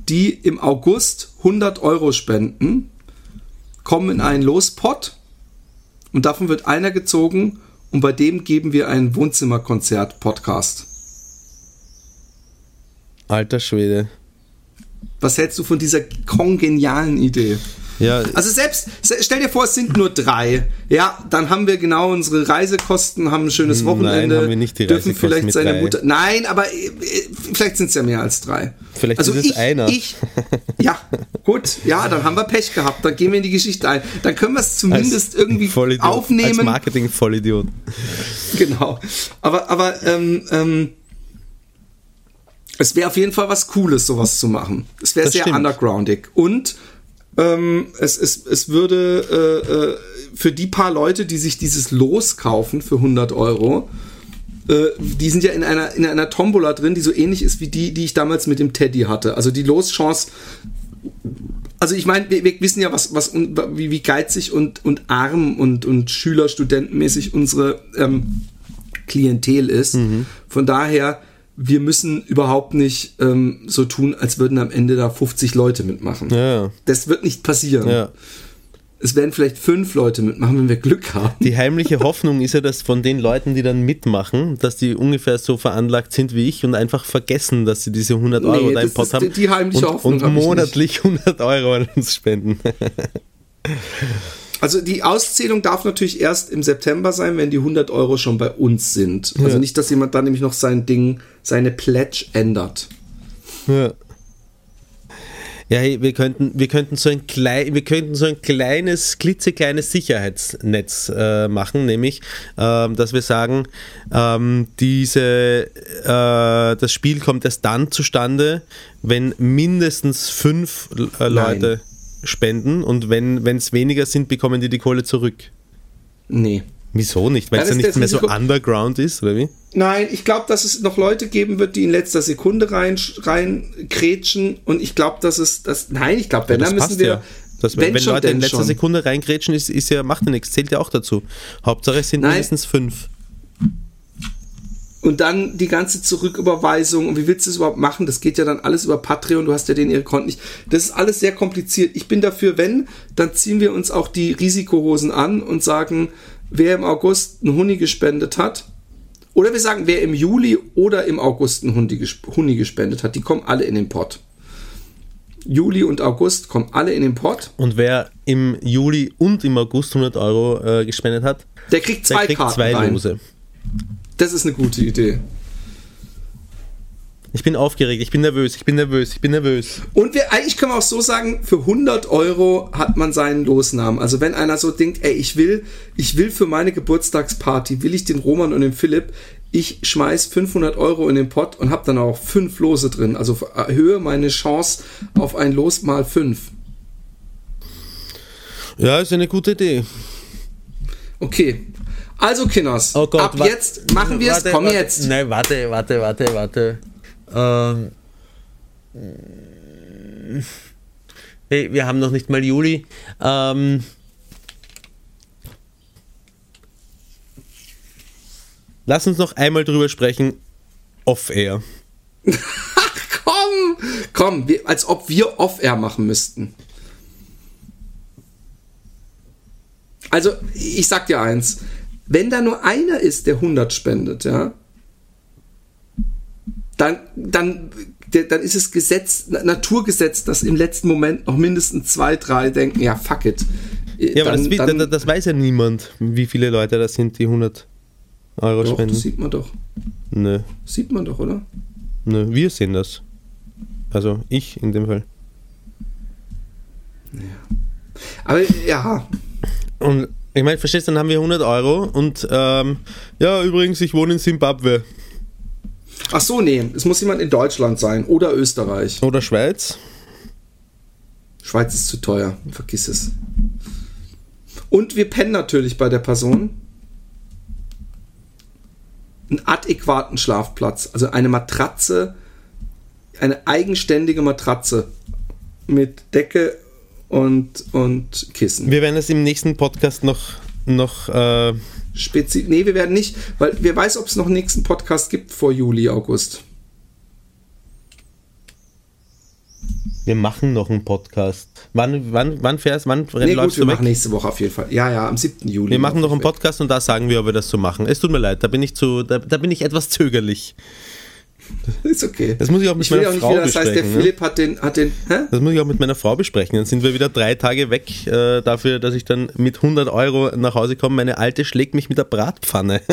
die im August 100 Euro spenden, kommen in einen Lospot und davon wird einer gezogen und bei dem geben wir einen Wohnzimmerkonzert-Podcast. Alter Schwede. Was hältst du von dieser kongenialen Idee? Ja. Also selbst, stell dir vor, es sind nur drei. Ja, dann haben wir genau unsere Reisekosten, haben ein schönes Wochenende. Nein, haben wir nicht die dürfen vielleicht seine drei. Mutter. Nein, aber äh, vielleicht sind es ja mehr als drei. Vielleicht also ist es ich, einer. Ich, ja, gut, ja, dann haben wir Pech gehabt. Dann gehen wir in die Geschichte ein. Dann können wir es zumindest als irgendwie Vollidiot, aufnehmen. Als Marketing-Vollidiot. Genau. Aber, aber, ähm, ähm, es wäre auf jeden Fall was Cooles, sowas zu machen. Es wäre sehr stimmt. undergroundig. Und ähm, es, es, es würde äh, äh, für die paar Leute, die sich dieses Los kaufen für 100 Euro, äh, die sind ja in einer, in einer Tombola drin, die so ähnlich ist wie die, die ich damals mit dem Teddy hatte. Also die Loschance also ich meine, wir, wir, wissen ja, was, was wie, wie geizig und, und arm und, und Schüler, Studentenmäßig unsere ähm, Klientel ist. Mhm. Von daher wir müssen überhaupt nicht ähm, so tun, als würden am Ende da 50 Leute mitmachen. Ja. Das wird nicht passieren. Ja. Es werden vielleicht fünf Leute mitmachen, wenn wir Glück haben. Die heimliche Hoffnung ist ja, dass von den Leuten, die dann mitmachen, dass die ungefähr so veranlagt sind wie ich und einfach vergessen, dass sie diese 100 Euro nee, da im Pot haben. Die, die heimliche und, Hoffnung und monatlich 100 Euro an uns spenden. Also die Auszählung darf natürlich erst im September sein, wenn die 100 Euro schon bei uns sind. Also ja. nicht, dass jemand dann nämlich noch sein Ding, seine Pledge ändert. Ja. Ja, hey, wir könnten, wir könnten so ein klein, wir könnten so ein kleines, klitzekleines Sicherheitsnetz äh, machen, nämlich, äh, dass wir sagen, ähm, diese, äh, das Spiel kommt erst dann zustande, wenn mindestens fünf äh, Leute. Nein spenden und wenn es weniger sind, bekommen die die Kohle zurück. Nee. Wieso nicht? Weil es ja nicht mehr so underground ist, oder wie? Nein, ich glaube, dass es noch Leute geben wird, die in letzter Sekunde rein, rein und ich glaube, dass es das. Nein, ich glaube, wenn ja, dann müssen wir. Ja. Das, wenn, wenn schon, Leute in letzter schon. Sekunde reingrätschen, ist, ist ja, macht ja nichts, zählt ja auch dazu. Hauptsache es sind Nein. mindestens fünf. Und dann die ganze Zurücküberweisung und wie willst du es überhaupt machen? Das geht ja dann alles über Patreon, du hast ja den ihre Konten nicht. Das ist alles sehr kompliziert. Ich bin dafür, wenn, dann ziehen wir uns auch die Risikohosen an und sagen, wer im August einen Huni gespendet hat, oder wir sagen, wer im Juli oder im August einen Huni gespendet hat, die kommen alle in den Pott. Juli und August kommen alle in den Pott. Und wer im Juli und im August 100 Euro äh, gespendet hat, der kriegt zwei der kriegt Karten zwei Lose. Rein. Das ist eine gute Idee. Ich bin aufgeregt, ich bin nervös, ich bin nervös, ich bin nervös. Und wir, eigentlich können wir auch so sagen, für 100 Euro hat man seinen Losnamen. Also wenn einer so denkt, ey, ich will, ich will für meine Geburtstagsparty, will ich den Roman und den Philipp, ich schmeiß 500 Euro in den Pott und habe dann auch fünf Lose drin. Also erhöhe meine Chance auf ein Los mal fünf. Ja, ist eine gute Idee. Okay, also, Kinders, oh Gott, ab jetzt machen wir es. Komm warte, jetzt. Nein, warte, warte, warte, warte. Ähm, hey, wir haben noch nicht mal Juli. Ähm, lass uns noch einmal drüber sprechen. Off-Air. Ach komm! Komm, wir, als ob wir Off-Air machen müssten. Also, ich sag dir eins wenn da nur einer ist, der 100 spendet, ja, dann, dann dann ist es Gesetz, Na- Naturgesetz, dass im letzten Moment noch mindestens zwei, drei denken, ja, fuck it. Äh, Ja, aber dann, das, dann, das, weiß ja niemand, wie viele Leute das sind, die 100 Euro doch, spenden. das sieht man doch. Nö, Sieht man doch, oder? nö, wir sehen das. Also ich in dem Fall. Aber ja, Und ich meine, verstehst du, dann haben wir 100 Euro und ähm, ja, übrigens, ich wohne in Simbabwe ach so, nee, es muss jemand in Deutschland sein oder Österreich. oder Schweiz. Schweiz ist zu teuer, vergiss es. Und wir pennen natürlich bei der Person einen adäquaten Schlafplatz, also eine Matratze, eine eigenständige Matratze mit Decke und, und Kissen. Wir werden es im nächsten Podcast noch, noch äh, Spezi nee, wir werden nicht, weil wer weiß, ob es noch einen nächsten Podcast gibt vor Juli, August. wir machen noch einen Podcast. Wann, wann, wann fährst, wann Nee, gut, läufst wir du weg? machen nächste Woche auf jeden Fall. Ja, ja, am 7. Juli. Wir machen noch einen weg. Podcast und da sagen wir, ob wir das so machen. Es tut mir leid, da bin ich zu, da, da bin ich etwas zögerlich. Ist okay. Das muss ich auch mit ich meiner auch Frau wieder, das heißt, der besprechen, ne? Philipp hat den, hat den, hä? Das muss ich auch mit meiner Frau besprechen. Dann sind wir wieder drei Tage weg äh, dafür, dass ich dann mit 100 Euro nach Hause komme. Meine Alte schlägt mich mit der Bratpfanne.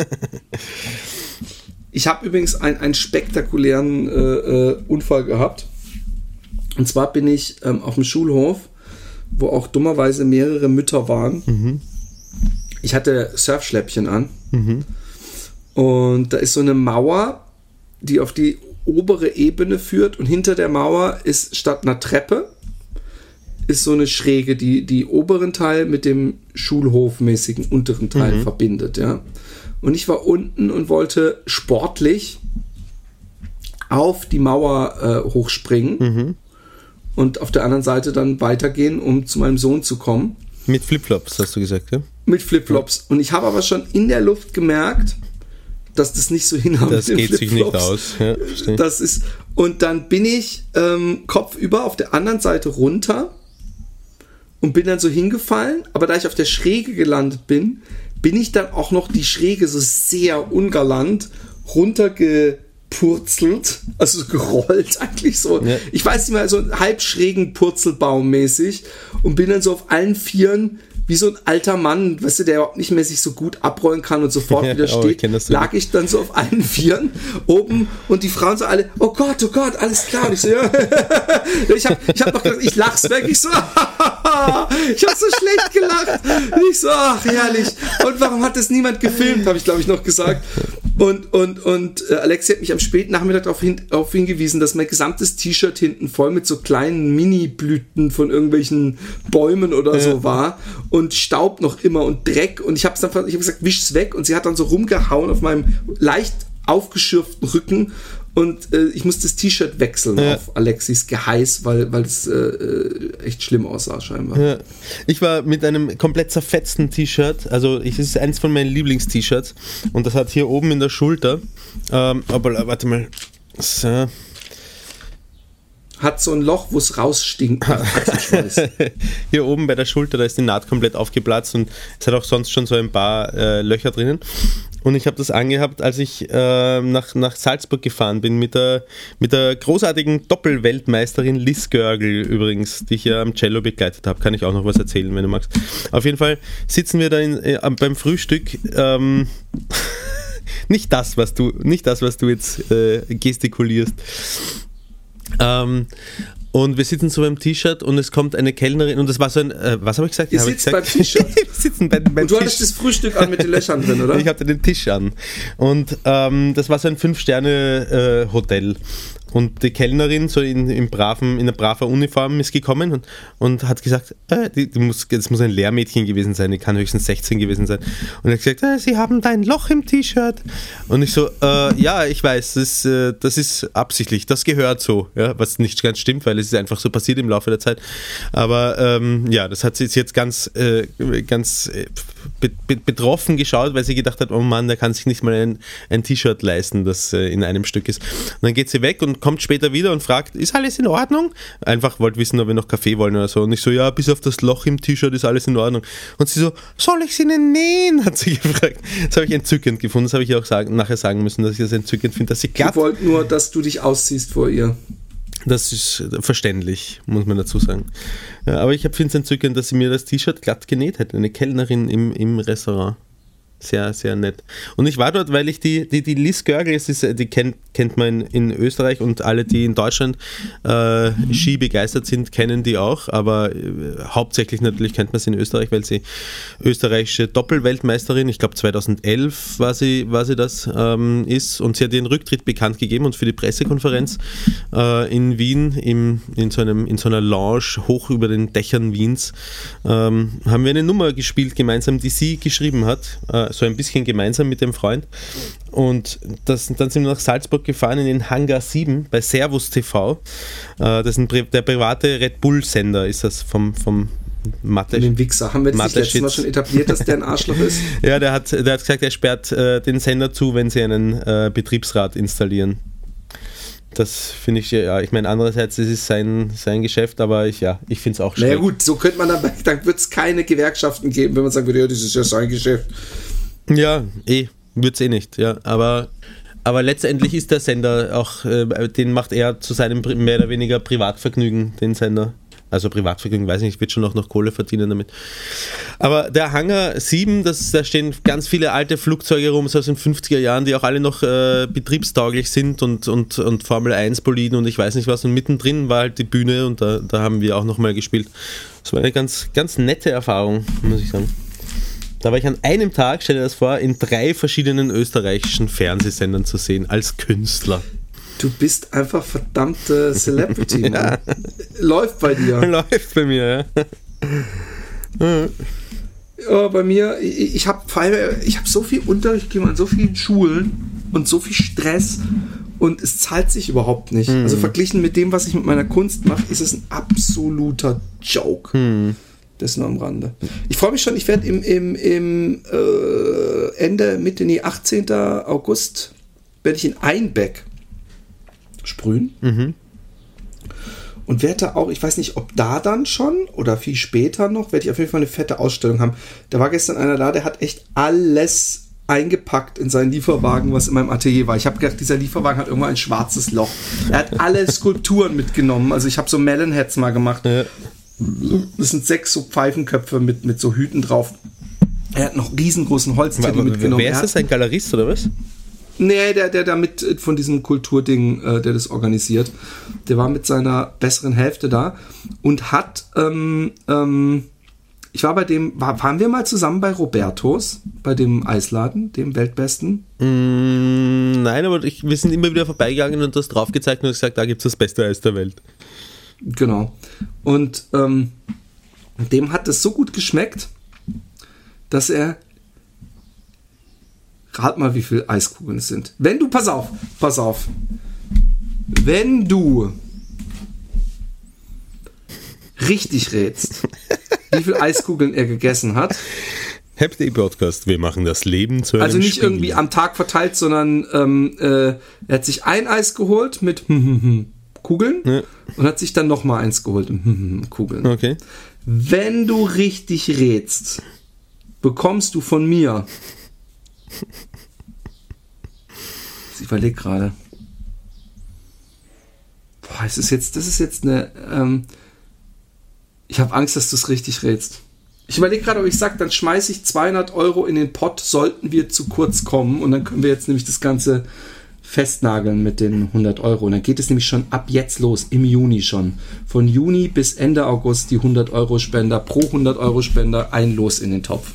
Ich habe übrigens ein, einen spektakulären äh, äh, Unfall gehabt. Und zwar bin ich ähm, auf dem Schulhof, wo auch dummerweise mehrere Mütter waren. Ich hatte Surfschläppchen an. Und da ist so eine Mauer, die auf die obere Ebene führt. Und hinter der Mauer ist statt einer Treppe ist so eine Schräge, die die oberen Teil mit dem Schulhofmäßigen unteren Teil verbindet, ja. Und ich war unten und wollte sportlich auf die Mauer äh, hochspringen und auf der anderen Seite dann weitergehen, um zu meinem Sohn zu kommen mit Flipflops, hast du gesagt, ja? mit Flipflops. Und ich habe aber schon in der Luft gemerkt, dass das nicht so hinhaut. Das geht sich nicht aus. Ja. Das ist und dann bin ich ähm, kopfüber auf der anderen Seite runter und bin dann so hingefallen. Aber da ich auf der Schräge gelandet bin, bin ich dann auch noch die Schräge so sehr ungalant runtergepurzelt, also so gerollt eigentlich so. Ja. Ich weiß nicht mal, so halb schrägen Purzelbaum mäßig und bin dann so auf allen Vieren wie so ein alter Mann, weißt du, der überhaupt nicht mehr sich so gut abrollen kann und sofort wieder oh, ich steht, das so lag ich dann so auf allen Vieren oben und die Frauen so alle, oh Gott, oh Gott, alles klar. Und ich so, ja. ich habe ich hab noch gesagt, ich lach's weg. Ich so, ich habe so schlecht gelacht. Und ich so, ach, herrlich. Und warum hat das niemand gefilmt, habe ich, glaube ich, noch gesagt. Und, und, und äh, Alexi hat mich am späten Nachmittag darauf hin, darauf hingewiesen, dass mein gesamtes T-Shirt hinten voll mit so kleinen Mini-Blüten von irgendwelchen Bäumen oder so war und Staub noch immer und Dreck. Und ich habe dann ich hab gesagt, wisch's weg. Und sie hat dann so rumgehauen auf meinem leicht aufgeschürften Rücken. Und äh, ich musste das T-Shirt wechseln Ja. auf Alexis Geheiß, weil, weil es äh, äh, echt schlimm aussah scheinbar. Ja. Ich war mit einem komplett zerfetzten T-Shirt, also es ist eins von meinen Lieblings-T-Shirts und das hat hier oben in der Schulter, ähm, aber äh, warte mal, so, Hat so ein Loch, wo es rausstinkt. hier oben bei der Schulter, da ist die Naht komplett aufgeplatzt und es hat auch sonst schon so ein paar äh, Löcher drinnen. Und ich habe das angehabt, als ich äh, nach, nach Salzburg gefahren bin mit der, mit der großartigen Doppelweltmeisterin Liz Görgel übrigens, die ich ja am Cello begleitet habe. Kann ich auch noch was erzählen, wenn du magst. Auf jeden Fall sitzen wir da in, äh, beim Frühstück. Ähm, nicht das, was du, nicht das, was du jetzt äh, gestikulierst. Ähm, und wir sitzen so beim T-Shirt und es kommt eine Kellnerin und das war so ein, äh, was habe ich gesagt? Ihr Hab sitzt beim T-Shirt. wir sitzen bei, beim Und du Tisch. hattest das Frühstück an mit den Löchern drin, oder? Ich hatte den Tisch an. Und ähm, das war so ein Fünf-Sterne-Hotel. Und die Kellnerin, so in, in, braven, in einer braver Uniform, ist gekommen und, und hat gesagt, äh, die, die muss, das muss ein Lehrmädchen gewesen sein, die kann höchstens 16 gewesen sein. Und er hat gesagt, äh, Sie haben da ein Loch im T-Shirt. Und ich so, äh, ja, ich weiß, das, äh, das ist absichtlich, das gehört so. Ja, was nicht ganz stimmt, weil es ist einfach so passiert im Laufe der Zeit. Aber ähm, ja, das hat sie jetzt ganz, äh, ganz äh, betroffen geschaut, weil sie gedacht hat, oh Mann, der kann sich nicht mal ein, ein T-Shirt leisten, das äh, in einem Stück ist. Und dann geht sie weg und kommt später wieder und fragt, ist alles in Ordnung? Einfach wollte wissen, ob wir noch Kaffee wollen oder so. Und ich so, ja, bis auf das Loch im T-Shirt ist alles in Ordnung. Und sie so, soll ich sie denn nähen? Hat sie gefragt. Das habe ich entzückend gefunden. Das habe ich auch sagen, nachher sagen müssen, dass ich das entzückend finde, dass sie glatt Ich wollte nur, dass du dich ausziehst vor ihr. Das ist verständlich, muss man dazu sagen. Ja, aber ich finde es entzückend, dass sie mir das T-Shirt glatt genäht hat. Eine Kellnerin im, im Restaurant. Sehr, sehr nett. Und ich war dort, weil ich die, die, die Liz Görgel, die kennt, kennt man in Österreich und alle, die in Deutschland äh, Ski begeistert sind, kennen die auch. Aber äh, hauptsächlich natürlich kennt man sie in Österreich, weil sie österreichische Doppelweltmeisterin, ich glaube 2011 war sie, war sie das, ähm, ist. Und sie hat ihren Rücktritt bekannt gegeben und für die Pressekonferenz äh, in Wien im, in, so einem, in so einer Lounge hoch über den Dächern Wiens ähm, haben wir eine Nummer gespielt gemeinsam, die sie geschrieben hat äh, so ein bisschen gemeinsam mit dem Freund. Und das, dann sind wir nach Salzburg gefahren in den Hangar 7 bei Servus TV. Äh, das ist ein, der private Red Bull-Sender, ist das vom, vom Mathe. Den Wichser. Haben wir das letztes Mal schon etabliert, dass der ein Arschloch ist? ja, der hat, der hat gesagt, er sperrt äh, den Sender zu, wenn sie einen äh, Betriebsrat installieren. Das finde ich, ja, ich meine, andererseits, das ist sein, sein Geschäft, aber ich, ja, ich finde es auch schön. Naja, gut, so könnte man dann, dann wird es keine Gewerkschaften geben, wenn man sagen würde, ja, das ist ja sein Geschäft. Ja, eh, wird es eh nicht, ja, aber, aber letztendlich ist der Sender auch, äh, den macht er zu seinem mehr oder weniger Privatvergnügen, den Sender. Also Privatvergnügen, weiß nicht, ich wird schon auch noch Kohle verdienen damit. Aber der Hangar 7, das, da stehen ganz viele alte Flugzeuge rum, so aus den 50er Jahren, die auch alle noch äh, betriebstauglich sind und, und, und Formel 1 Boliden und ich weiß nicht was. Und mittendrin war halt die Bühne und da, da haben wir auch nochmal gespielt. Das war eine ganz, ganz nette Erfahrung, muss ich sagen. Da war ich an einem Tag, stell dir das vor, in drei verschiedenen österreichischen Fernsehsendern zu sehen, als Künstler. Du bist einfach verdammte Celebrity. ja. Läuft bei dir. Läuft bei mir, ja. ja bei mir, ich, ich habe ich hab so viel Unterricht gegeben an so vielen Schulen und so viel Stress und es zahlt sich überhaupt nicht. Hm. Also verglichen mit dem, was ich mit meiner Kunst mache, ist es ein absoluter Joke. Hm. Das nur am Rande. Ich freue mich schon, ich werde im, im, im äh, Ende, Mitte, nee, 18. August, werde ich in Einbeck sprühen. Mhm. Und werde da auch, ich weiß nicht, ob da dann schon oder viel später noch, werde ich auf jeden Fall eine fette Ausstellung haben. Da war gestern einer da, der hat echt alles eingepackt in seinen Lieferwagen, was in meinem Atelier war. Ich habe gedacht, dieser Lieferwagen hat irgendwo ein schwarzes Loch. Er hat alle Skulpturen mitgenommen. Also ich habe so Melonheads mal gemacht. Ja. Das sind sechs so Pfeifenköpfe mit, mit so Hüten drauf. Er hat noch riesengroßen Holztitel mitgenommen. Wer ist das, ein Galerist oder was? Nee, der, der da mit äh, von diesem Kulturding, äh, der das organisiert, der war mit seiner besseren Hälfte da und hat, ähm, ähm, ich war bei dem, war, waren wir mal zusammen bei Robertos, bei dem Eisladen, dem Weltbesten? Mm, nein, aber ich, wir sind immer wieder vorbeigegangen und das drauf gezeigt und gesagt, da gibt es das beste Eis der Welt. Genau. Und ähm, dem hat es so gut geschmeckt, dass er Rat mal, wie viele Eiskugeln es sind. Wenn du, pass auf, pass auf. Wenn du richtig rätst, wie viele Eiskugeln er gegessen hat. Happy Podcast, wir machen das Leben zu einem Also nicht Spiel. irgendwie am Tag verteilt, sondern ähm, äh, er hat sich ein Eis geholt mit Kugeln ja. und hat sich dann nochmal eins geholt mit Kugeln. Okay. Wenn du richtig rätst, bekommst du von mir ich überlege gerade. Boah, es ist jetzt, das ist jetzt eine. Ähm, ich habe Angst, dass du es richtig rätst. Ich überlege gerade, ob ich sage, dann schmeiße ich 200 Euro in den Pott, sollten wir zu kurz kommen. Und dann können wir jetzt nämlich das Ganze festnageln mit den 100 Euro. Und dann geht es nämlich schon ab jetzt los, im Juni schon. Von Juni bis Ende August die 100 Euro Spender, pro 100 Euro Spender ein Los in den Topf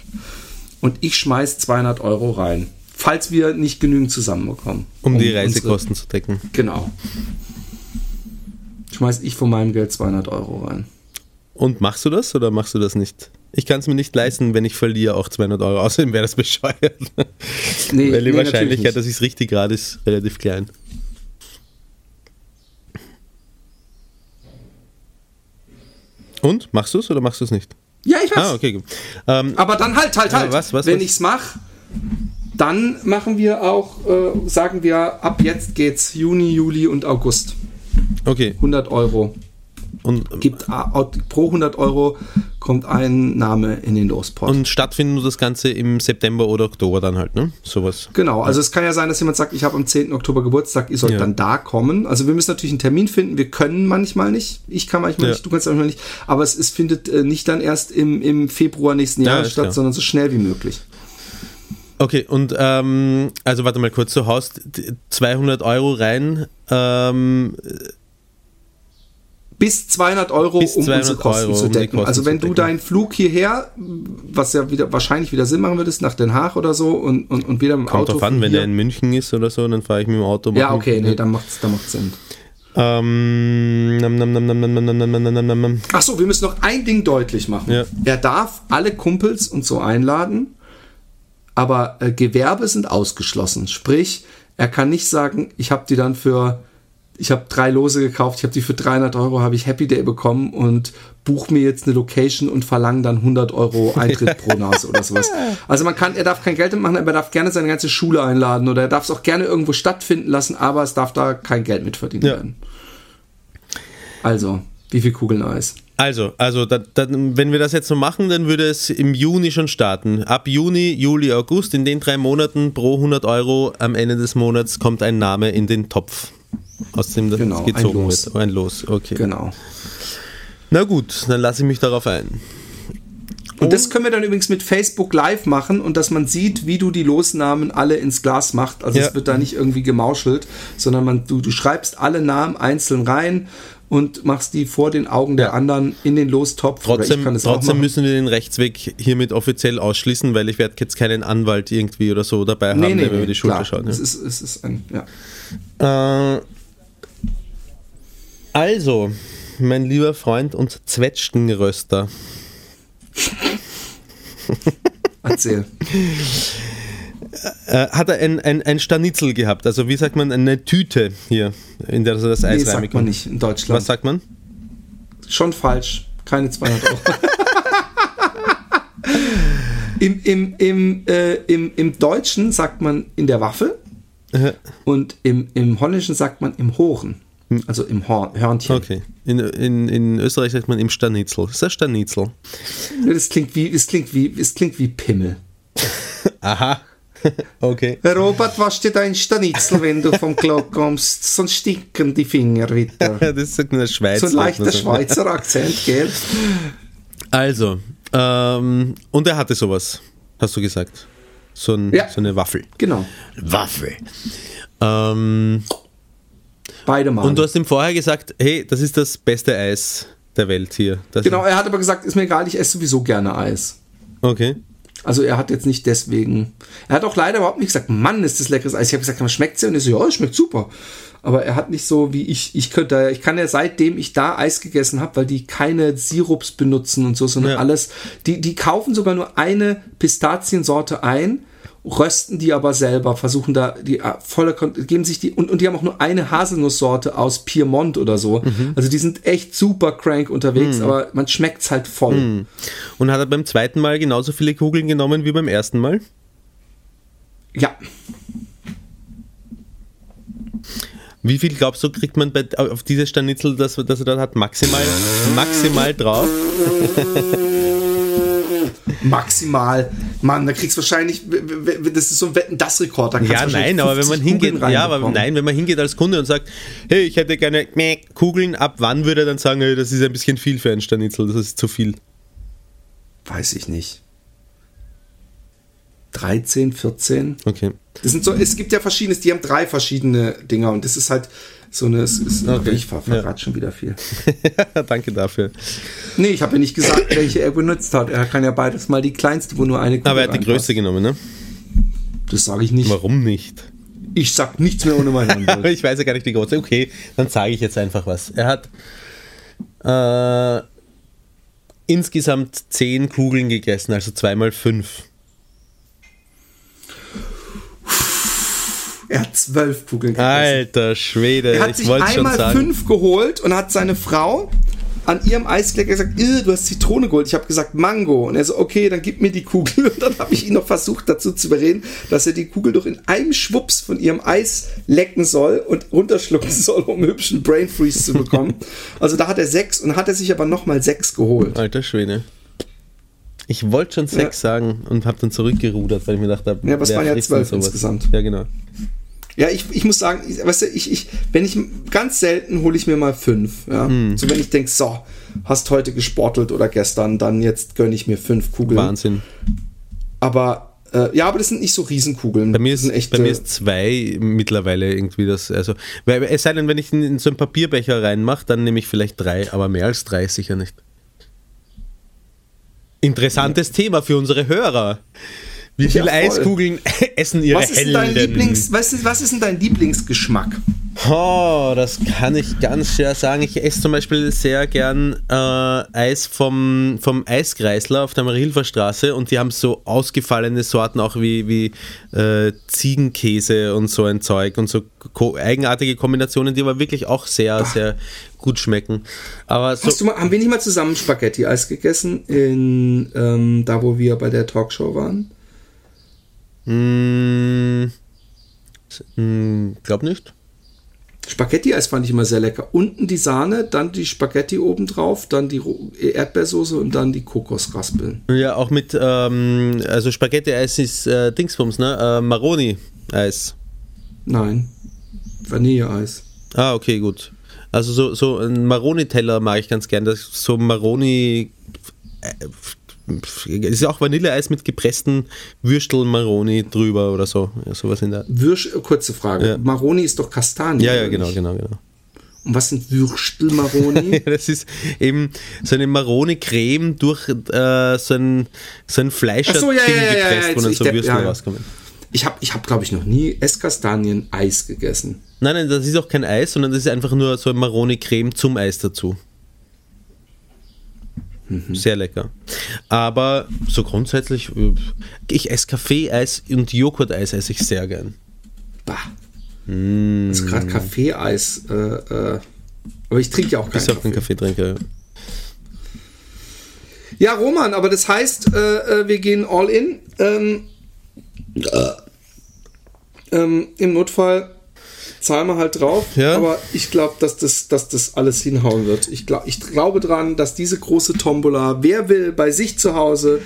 und ich schmeiß 200 Euro rein, falls wir nicht genügend zusammenbekommen. Um, um die Reisekosten unsere, zu decken. Genau. Schmeiß ich von meinem Geld 200 Euro rein. Und machst du das oder machst du das nicht? Ich kann es mir nicht leisten, wenn ich verliere auch 200 Euro. Außerdem wäre das bescheuert. Nee, Weil die nee, Wahrscheinlichkeit, dass ich es richtig gerade ist, relativ klein. Und? Machst du es oder machst du es nicht? Ja, ich weiß. Ah, okay. Ähm, Aber dann halt, halt, halt. was, was, Wenn ich es mache, dann machen wir auch, äh, sagen wir, ab jetzt geht's Juni, Juli und August. Okay. 100 Euro. Und gibt pro 100 Euro kommt ein Name in den Lospot. Und stattfinden muss das Ganze im September oder Oktober dann halt, ne? Sowas. Genau, also es kann ja sein, dass jemand sagt, ich habe am 10. Oktober Geburtstag, ihr sollt Ja. dann da kommen. Also wir müssen natürlich einen Termin finden, wir können manchmal nicht, ich kann manchmal Ja. nicht, du kannst manchmal nicht, aber es, es findet äh, nicht dann erst im, im Februar nächsten Ja, Jahres statt, klar. sondern so schnell wie möglich. Okay, und ähm, also warte mal kurz, du haust d- 200 Euro rein. Ähm, Bis 200 Euro, Bis um 200 unsere Kosten Euro, zu um decken. Kosten also wenn du deinen Flug hierher, was ja wieder wahrscheinlich wieder Sinn machen würdest, nach Den Haag oder so und, und, und wieder im kommt Auto drauf an, wenn der in München ist oder so, dann fahre ich mit dem Auto. Ja, okay, nee, dann macht's, dann macht's Sinn. Ähm, nam, nam, nam, nam, nam, nam, nam, nam, nam, nam, nam, nam. Ach so, wir müssen noch ein Ding deutlich machen. Ja. Er darf alle Kumpels und so einladen, aber äh, Gewerbe sind ausgeschlossen. Sprich, er kann nicht sagen, ich habe die dann für, ich habe drei Lose gekauft, ich habe die für 300 Euro, habe ich Happy Day bekommen und buch mir jetzt eine Location und verlange dann 100 Euro Eintritt pro Nase oder sowas. Also man kann, er darf kein Geld mitmachen, aber er darf gerne seine ganze Schule einladen oder er darf es auch gerne irgendwo stattfinden lassen, aber es darf da kein Geld mit verdient Ja. werden. Also, wie viel Kugeln Eis? Also, also da, da, wenn wir das jetzt so machen, dann würde es im Juni schon starten. Ab Juni, Juli, August, in den drei Monaten pro 100 Euro am Ende des Monats kommt ein Name in den Topf, aus dem das Genau, ein gezogen Los. wird. Oh, ein Los, okay. Genau. Na gut, dann lasse ich mich darauf ein. Und das können wir dann übrigens mit Facebook Live machen und dass man sieht, wie du die Losnamen alle ins Glas machst. Also Ja. es wird da nicht irgendwie gemauschelt, sondern man, du, du schreibst alle Namen einzeln rein und machst die vor den Augen der anderen in den Lostopf. Trotzdem, trotzdem müssen wir den Rechtsweg hiermit offiziell ausschließen, weil ich werde jetzt keinen Anwalt irgendwie oder so dabei haben, Nee, nee, der mir über die Schulter schaut. Es Ja. ist, es ist ein, ja. Äh, also, mein lieber Freund und Zwetschgenröster. Erzähl. Äh, hat er ein, ein, ein Stanitzel gehabt, also wie sagt man, eine Tüte hier, in der so das Nee, Eis sagt man reinbekommt. nicht in Deutschland. Was sagt man? Schon falsch. Keine 200 Euro. Im, im, im, äh, im, Im Deutschen sagt man in der Waffel und im, im Holländischen sagt man im Horen. Also im Horn, Hörnchen. Okay. In, in, in Österreich sagt man im Stanitzel. Das ist ein Stanitzel. Das klingt wie, es klingt wie, es klingt wie Pimmel. Aha. okay. Robert, wasch dir dein Stanitzel, wenn du vom Klo kommst, sonst stinken die Finger wieder. Das sagt nur der Schweiz. So ein leichter Schweizer Akzent, gell? Also, ähm, und er hatte sowas, hast du gesagt. So, ein, Ja. so eine Waffel. Genau. Waffel. Ähm, Beide Mal. und du hast ihm vorher gesagt, hey, das ist das beste Eis der Welt hier. Das Genau, er hat aber gesagt, ist mir egal, ich esse sowieso gerne Eis. Okay. Also er hat jetzt nicht deswegen. Er hat auch leider überhaupt nicht gesagt, Mann, ist das leckeres Eis. Ich habe gesagt, man schmeckt ja und er so, ja, es schmeckt super. Aber er hat nicht so wie ich. Ich könnte, ich kann ja seitdem ich da Eis gegessen habe, weil die keine Sirups benutzen und so, sondern Ja. alles. Die, die kaufen sogar nur eine Pistaziensorte ein, rösten die aber selber, versuchen da die äh, volle, geben sich die und, und die haben auch nur eine Haselnusssorte aus Piemont oder so. Mhm. Also die sind echt super crank unterwegs, aber man schmeckt's halt voll. Mhm. Und hat er beim zweiten Mal genauso viele Kugeln genommen wie beim ersten Mal? Ja. Wie viel glaubst du, kriegt man bei, auf dieses Stanitzel, das, das er dort hat, maximal, maximal drauf? Maximal. Mann, da kriegst du wahrscheinlich, das ist so ein Wetten, das Rekord. Da Ja, nein, aber wenn man 50 hingeht, ja, aber nein, wenn man hingeht als Kunde und sagt, hey, ich hätte gerne Kugeln, ab wann würde er dann sagen, hey, das ist ein bisschen viel für ein Stanitzel, das ist zu viel? Weiß ich nicht. 13, 14. Okay. Das sind so, es gibt ja verschiedenes, die haben drei verschiedene Dinger und das ist halt so eine, es ist, Okay. ich ver- verrate schon wieder viel. Danke dafür. Nee, ich habe ja nicht gesagt, welche er benutzt hat. Er kann ja beides mal die kleinste, wo nur eine Kugel Aber er hat die größte genommen, ne? Das sage ich nicht. Warum nicht? Ich sag nichts mehr ohne meinen Aber Anwalt. ich weiß ja gar nicht die große. Okay, dann sage ich jetzt einfach was. Er hat äh, insgesamt zehn Kugeln gegessen, also zweimal fünf. Er hat zwölf Kugeln gegessen. Alter Schwede, Er hat ich sich wollte schon einmal sagen. fünf geholt und hat seine Frau an ihrem Eisklecker gesagt, "Ih, du hast Zitrone geholt. Ich habe gesagt Mango. Und er so, okay, dann gib mir die Kugel. Und dann habe ich ihn noch versucht dazu zu überreden, dass er die Kugel doch in einem Schwups von ihrem Eis lecken soll und runterschlucken soll, um einen hübschen Brain Freeze zu bekommen. also da hat er sechs und hat er sich aber nochmal sechs geholt. Alter Schwede. Ich wollte schon sechs Ja. sagen und habe dann zurückgerudert, weil ich mir dachte, Ja, aber es wer waren ja zwölf insgesamt. Ja, genau. Ja, ich, ich muss sagen, ich, weißt du, ich, ich, wenn ich ganz selten hole ich mir mal fünf. Ja? Hm. So wenn ich denke, so, hast heute gesportelt oder gestern, dann jetzt gönne ich mir fünf Kugeln. Wahnsinn. Aber äh, ja, aber das sind nicht so Riesenkugeln. Bei mir ist, sind echt, bei mir äh, ist zwei mittlerweile irgendwie das. Also, weil, es sei denn, wenn ich in, in so einen Papierbecher reinmache, dann nehme ich vielleicht drei, aber mehr als drei sicher nicht. Interessantes Thema für unsere Hörer. Wie Ja, viele voll. Eiskugeln essen ihre was ist denn dein Helden? Lieblings, was ist, was ist denn dein Lieblingsgeschmack? Oh, das kann ich ganz schwer sagen. Ich esse zum Beispiel sehr gern äh, Eis vom, vom Eiskreisler auf der Marilfer Straße und die haben so ausgefallene Sorten auch wie, wie äh, Ziegenkäse und so ein Zeug und so ko eigenartige Kombinationen, die aber wirklich auch sehr, sehr gut schmecken. Aber so, Hast du mal, haben wir nicht mal zusammen Spaghetti-Eis gegessen in ähm, da, wo wir bei der Talkshow waren? Mh, mh, glaub nicht. Spaghetti-Eis fand ich immer sehr lecker. Unten die Sahne, dann die Spaghetti obendrauf, dann die Erdbeersoße und dann die Kokosraspeln. Ja, auch mit, ähm, also Spaghetti-Eis ist äh, Dingsbums, ne? Äh, Maroni-Eis. Nein, Vanilleeis. Ah, okay, gut. Also so, so ein Maroni-Teller mag ich ganz gern. Das so Maroni. Es ist auch Vanilleeis mit gepressten Würstel Maroni drüber oder so. Ja, sowas in der. Würsch, äh, kurze Frage. Ja. Maroni ist doch Kastanien. Ja, ja, genau, nicht? genau, genau. Und was sind Würstel-Maroni? Das ist eben so eine Maroni-Creme durch äh, so ein, so ein Fleischer Ach so, ja, ja, ja, ja, gepresst, ja, wo dann ich so Würstel ja, ja. rauskommen. ich habe, ich hab, glaube ich, noch nie Esskastanien-Eis gegessen. Nein, nein, das ist auch kein Eis, sondern das ist einfach nur so ein Maroni-Creme zum Eis dazu. Mhm. Sehr lecker. Aber so grundsätzlich, äh, ich esse Kaffee-Eis und Joghurt-Eis esse ich sehr gern. Bah. Mm. Also gerade Kaffeeeis. Äh, äh, aber ich trinke ja auch keinen Bist auch Kaffee. ein Kaffeetrinker. ja. Ja, Roman, aber das heißt, äh, äh, wir gehen all in. Ähm, ähm, Im Notfall zahlen wir halt drauf. Ja. Aber ich glaube, dass das, dass das alles hinhauen wird. Ich, glaub, ich glaube dran, dass diese große Tombola, wer will bei sich zu Hause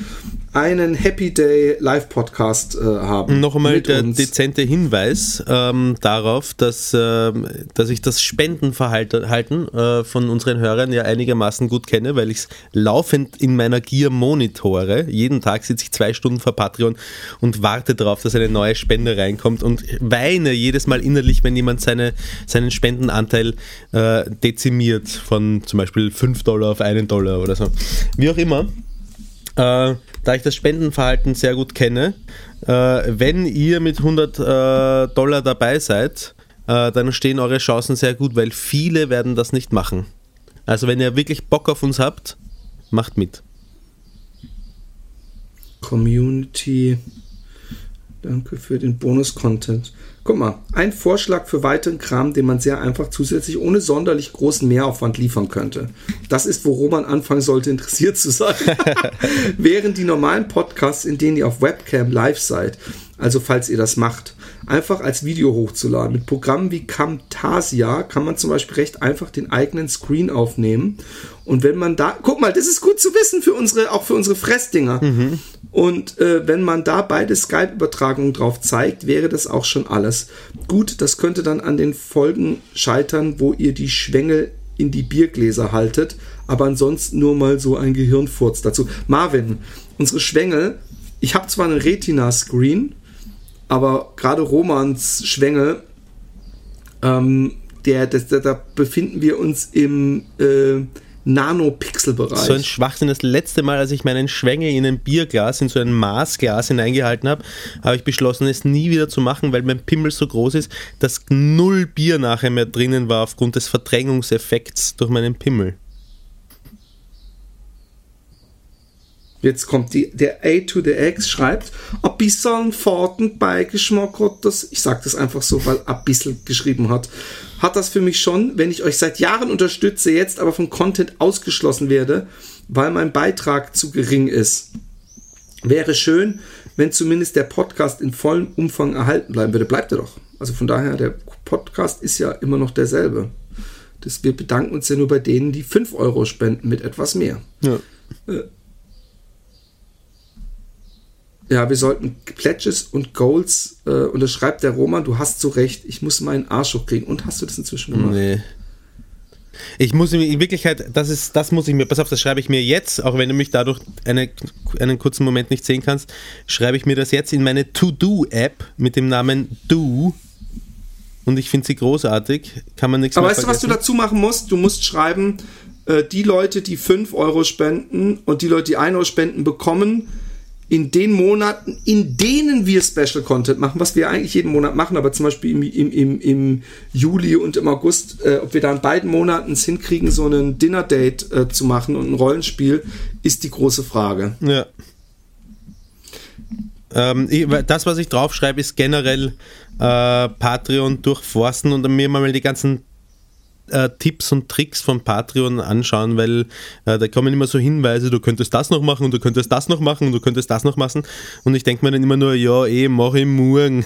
einen Happy Day Live-Podcast äh, haben. Noch einmal mit der uns. dezente Hinweis ähm, darauf, dass, ähm, dass ich das Spendenverhalten halten, äh, von unseren Hörern ja einigermaßen gut kenne, weil ich es laufend in meiner Gier monitore. Jeden Tag sitze ich zwei Stunden vor Patreon und warte darauf, dass eine neue Spende reinkommt und weine jedes Mal innerlich, wenn jemand seine, seinen Spendenanteil äh, dezimiert von zum Beispiel 5 Dollar auf einen Dollar oder so. Wie auch immer. Äh, da ich das Spendenverhalten sehr gut kenne, äh, wenn ihr mit 100 äh, Dollar dabei seid, äh, dann stehen eure Chancen sehr gut, weil viele werden das nicht machen. Also wenn ihr wirklich Bock auf uns habt, macht mit. Community. Danke für den Bonus-Content. Guck mal, ein Vorschlag für weiteren Kram, den man sehr einfach zusätzlich ohne sonderlich großen Mehraufwand liefern könnte. Das ist, wo Roman anfangen sollte, interessiert zu sein. Während die normalen Podcasts, in denen ihr auf Webcam live seid, also falls ihr das macht, einfach als Video hochzuladen. Mit Programmen wie Camtasia kann man zum Beispiel recht einfach den eigenen Screen aufnehmen. Und wenn man da, guck mal, das ist gut zu wissen für unsere, auch für unsere Fressdinger. Und äh, wenn man da beide Skype-Übertragungen drauf zeigt, wäre das auch schon alles. Gut, das könnte dann an den Folgen scheitern, wo ihr die Schwengel in die Biergläser haltet, aber ansonsten nur mal so ein Gehirnfurz dazu. Marvin, unsere Schwengel, ich habe zwar einen Retina-Screen, aber gerade Romans Schwengel, ähm, der, das, da, da befinden wir uns im äh, Nanopixel-Bereich. So ein Schwachsinn. Das letzte Mal, als ich meinen Schwengel in ein Bierglas, in so ein Maßglas hineingehalten habe, habe ich beschlossen, es nie wieder zu machen, weil mein Pimmel so groß ist, dass null Bier nachher mehr drinnen war aufgrund des Verdrängungseffekts durch meinen Pimmel. Jetzt kommt die, der A to the X schreibt, ein bisschen Fahrtenbeigeschmack hat das, ich sage das einfach so, weil ein bisschen geschrieben hat, hat das für mich schon, wenn ich euch seit Jahren unterstütze, jetzt aber vom Content ausgeschlossen werde, weil mein Beitrag zu gering ist. Wäre schön, wenn zumindest der Podcast in vollem Umfang erhalten bleiben würde. Bleibt er doch. Also von daher, der Podcast ist ja immer noch derselbe. Das, wir bedanken uns ja nur bei denen, die 5 Euro spenden mit etwas mehr. Ja. Ja, wir sollten Pledges und Goals, äh, und das schreibt der Roman, du hast so recht, ich muss meinen Arsch hochkriegen. Und hast du das inzwischen gemacht? Nee. Ich muss in Wirklichkeit, das ist, das muss ich mir, pass auf, das schreibe ich mir jetzt, auch wenn du mich dadurch eine, einen kurzen Moment nicht sehen kannst, schreibe ich mir das jetzt in meine To-Do-App mit dem Namen Do. Und ich finde sie großartig. Kann man nichts Aber weißt du, was du vergessen. dazu machen musst? Du musst schreiben, äh, die Leute, die 5 Euro spenden und die Leute, die 1 Euro spenden, bekommen in den Monaten, in denen wir Special Content machen, was wir eigentlich jeden Monat machen, aber zum Beispiel im, im, im, im Juli und im August, äh, ob wir da in beiden Monaten es hinkriegen, so einen Dinner-Date äh, zu machen und ein Rollenspiel, ist die große Frage. Ja. Ähm, das, was ich draufschreibe, ist generell äh, Patreon durchforsten und mir mal die ganzen äh, Tipps und Tricks von Patreon anschauen, weil äh, da kommen immer so Hinweise, du könntest das noch machen und du könntest das noch machen und du könntest das noch machen. Und ich denke mir dann immer nur, ja, eh, mach ich morgen.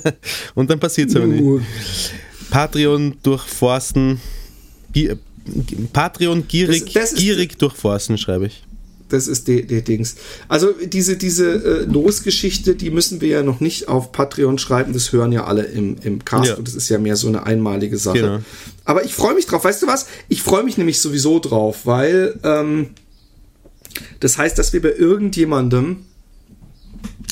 und dann passiert es aber nicht. Patreon durchforsten. Patreon gierig, Das- das gierig durchforsten, schreibe ich. Das ist die, die Dings. Also diese, diese äh, Losgeschichte, die müssen wir ja noch nicht auf Patreon schreiben. Das hören ja alle im, im Cast Ja. und das ist ja mehr so eine einmalige Sache. Genau. Aber ich freue mich drauf. Weißt du was? Ich freue mich nämlich sowieso drauf, weil ähm, das heißt, dass wir bei irgendjemandem,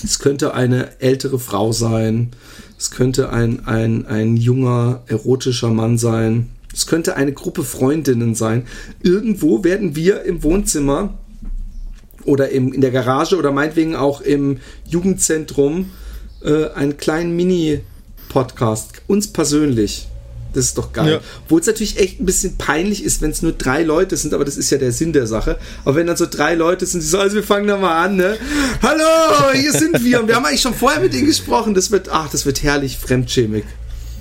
es könnte eine ältere Frau sein, es könnte ein, ein, ein junger, erotischer Mann sein, es könnte eine Gruppe Freundinnen sein. Irgendwo werden wir im Wohnzimmer oder im, in der Garage oder meinetwegen auch im Jugendzentrum äh, einen kleinen Mini-Podcast, uns persönlich. Das ist doch geil. Ja. Wo es natürlich echt ein bisschen peinlich ist, wenn es nur drei Leute sind, aber das ist ja der Sinn der Sache. Aber wenn dann so drei Leute sind, die so, also wir fangen da mal an, ne? Hallo, hier sind wir. Und wir haben eigentlich schon vorher mit ihnen gesprochen. Das wird, ach, das wird herrlich fremdschämig.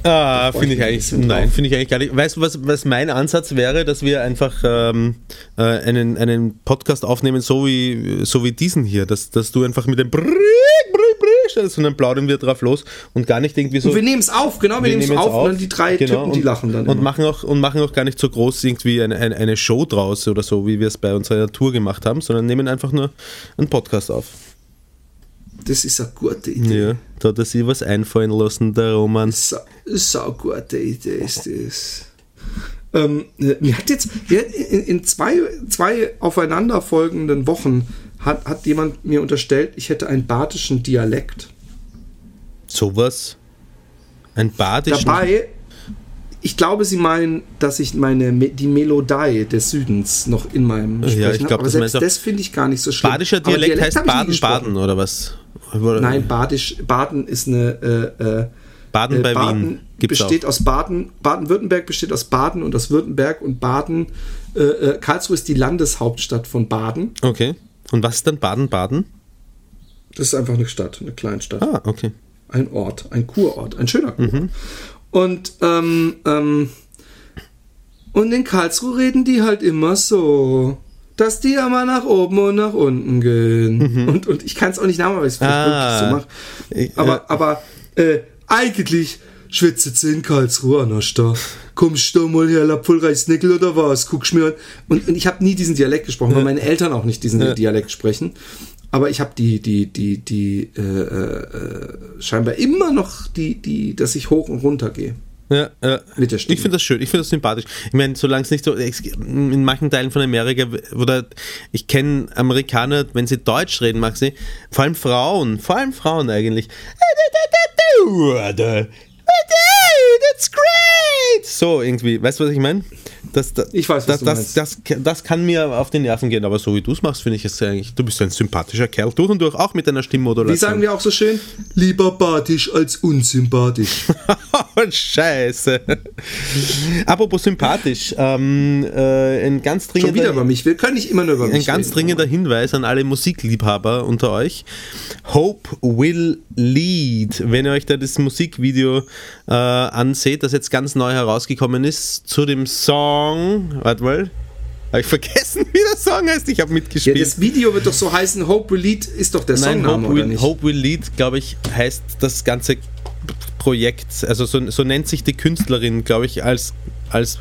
Ah, finde ich eigentlich, nein, finde ich eigentlich gar nicht. Weißt du, was, was mein Ansatz wäre, dass wir einfach ähm, äh, einen, einen Podcast aufnehmen, so wie, so wie diesen hier, dass, dass du einfach mit dem Brrrr, stellst und dann plaudern wir drauf los und gar nicht irgendwie so. Und wir nehmen es auf, genau, wir, nehmen es auf, jetzt und dann die drei genau, Typen, die lachen dann. Und immer. machen, auch, und machen auch gar nicht so groß irgendwie eine, eine, eine Show draus oder so, wie wir es bei unserer Tour gemacht haben, sondern nehmen einfach nur einen Podcast auf. Das ist eine gute Idee. Ja, da hat er sich was einfallen lassen, der Roman. Sa sau gute Idee ist das. Ähm, mir hat jetzt in, in zwei, zwei aufeinanderfolgenden Wochen hat, hat jemand mir unterstellt, ich hätte einen badischen Dialekt. Sowas. Ein badischen. Dabei, ich glaube, sie meinen, dass ich meine Me- die Melodie des Südens noch in meinem Ja, ich Sprechen glaub, habe. Aber das das finde ich gar nicht so schlimm. Badischer Aber Dialekt, heißt. Baden-Baden oder was? Nein, Badisch, Baden ist eine äh, äh, Baden Äh, bei Baden Wien gibt's besteht auch. aus Baden, Baden-Württemberg besteht aus Baden und aus Württemberg und Baden, äh, äh, Karlsruhe ist die Landeshauptstadt von Baden. Okay. Und was ist dann Baden-Baden? Das ist einfach eine Stadt, eine Kleinstadt. Ah, okay. Ein Ort, ein Kurort, ein schöner Kurort. Mhm. Und, ähm, ähm, und in Karlsruhe reden die halt immer so, dass die ja mal nach oben und nach unten gehen. Und, und ich kann es auch nicht nachmachen, weil ich es Mhm. Ah. wirklich so mache. Aber, aber äh, eigentlich schwitzt sie in Karlsruhe an der Stadt. Kommst du mal her, la Pulreisnickel oder was? Guckst mir an. Und, und ich habe nie diesen Dialekt gesprochen, weil meine Eltern auch nicht diesen Ja. Dialekt sprechen. Aber ich habe die, die, die, die, äh, äh, scheinbar immer noch die, die, dass ich hoch und runter gehe. Ja, ja. Mit der Stimme. Ich finde das schön, ich finde das sympathisch. Ich meine, solange es nicht so, in manchen Teilen von Amerika, oder ich kenne Amerikaner, wenn sie Deutsch reden, mag sie, vor allem Frauen, vor allem Frauen eigentlich. That's great! So irgendwie, weißt du, was ich meine? Das, das, Ich weiß, was das, du das, das, kann mir auf die Nerven gehen, aber so wie du es machst, finde ich es eigentlich, du bist ein sympathischer Kerl, durch und durch, auch mit deiner Stimmmodulation. Wie sagen wir auch so schön? Lieber badisch als unsympathisch. Oh, Scheiße. Apropos sympathisch, ähm, äh, ein ganz Schon wieder dringender, über mich. Wir können nicht immer nur über mich ein ganz dringender Hinweis an alle Musikliebhaber unter euch. Hope Will Lead. Wenn ihr euch da das Musikvideo äh, anseht, das jetzt ganz neu herausgekommen ist, zu dem Song, warte mal, habe ich vergessen, wie der Song heißt, ich habe Ja, mitgespielt. das Video wird doch so heißen, Hope Will Lead ist doch der Nein, Songname, Hope oder Will, nicht? Hope Will Lead, glaube ich, heißt das ganze Projekt. Also so, so nennt sich die Künstlerin, glaube ich, als, als,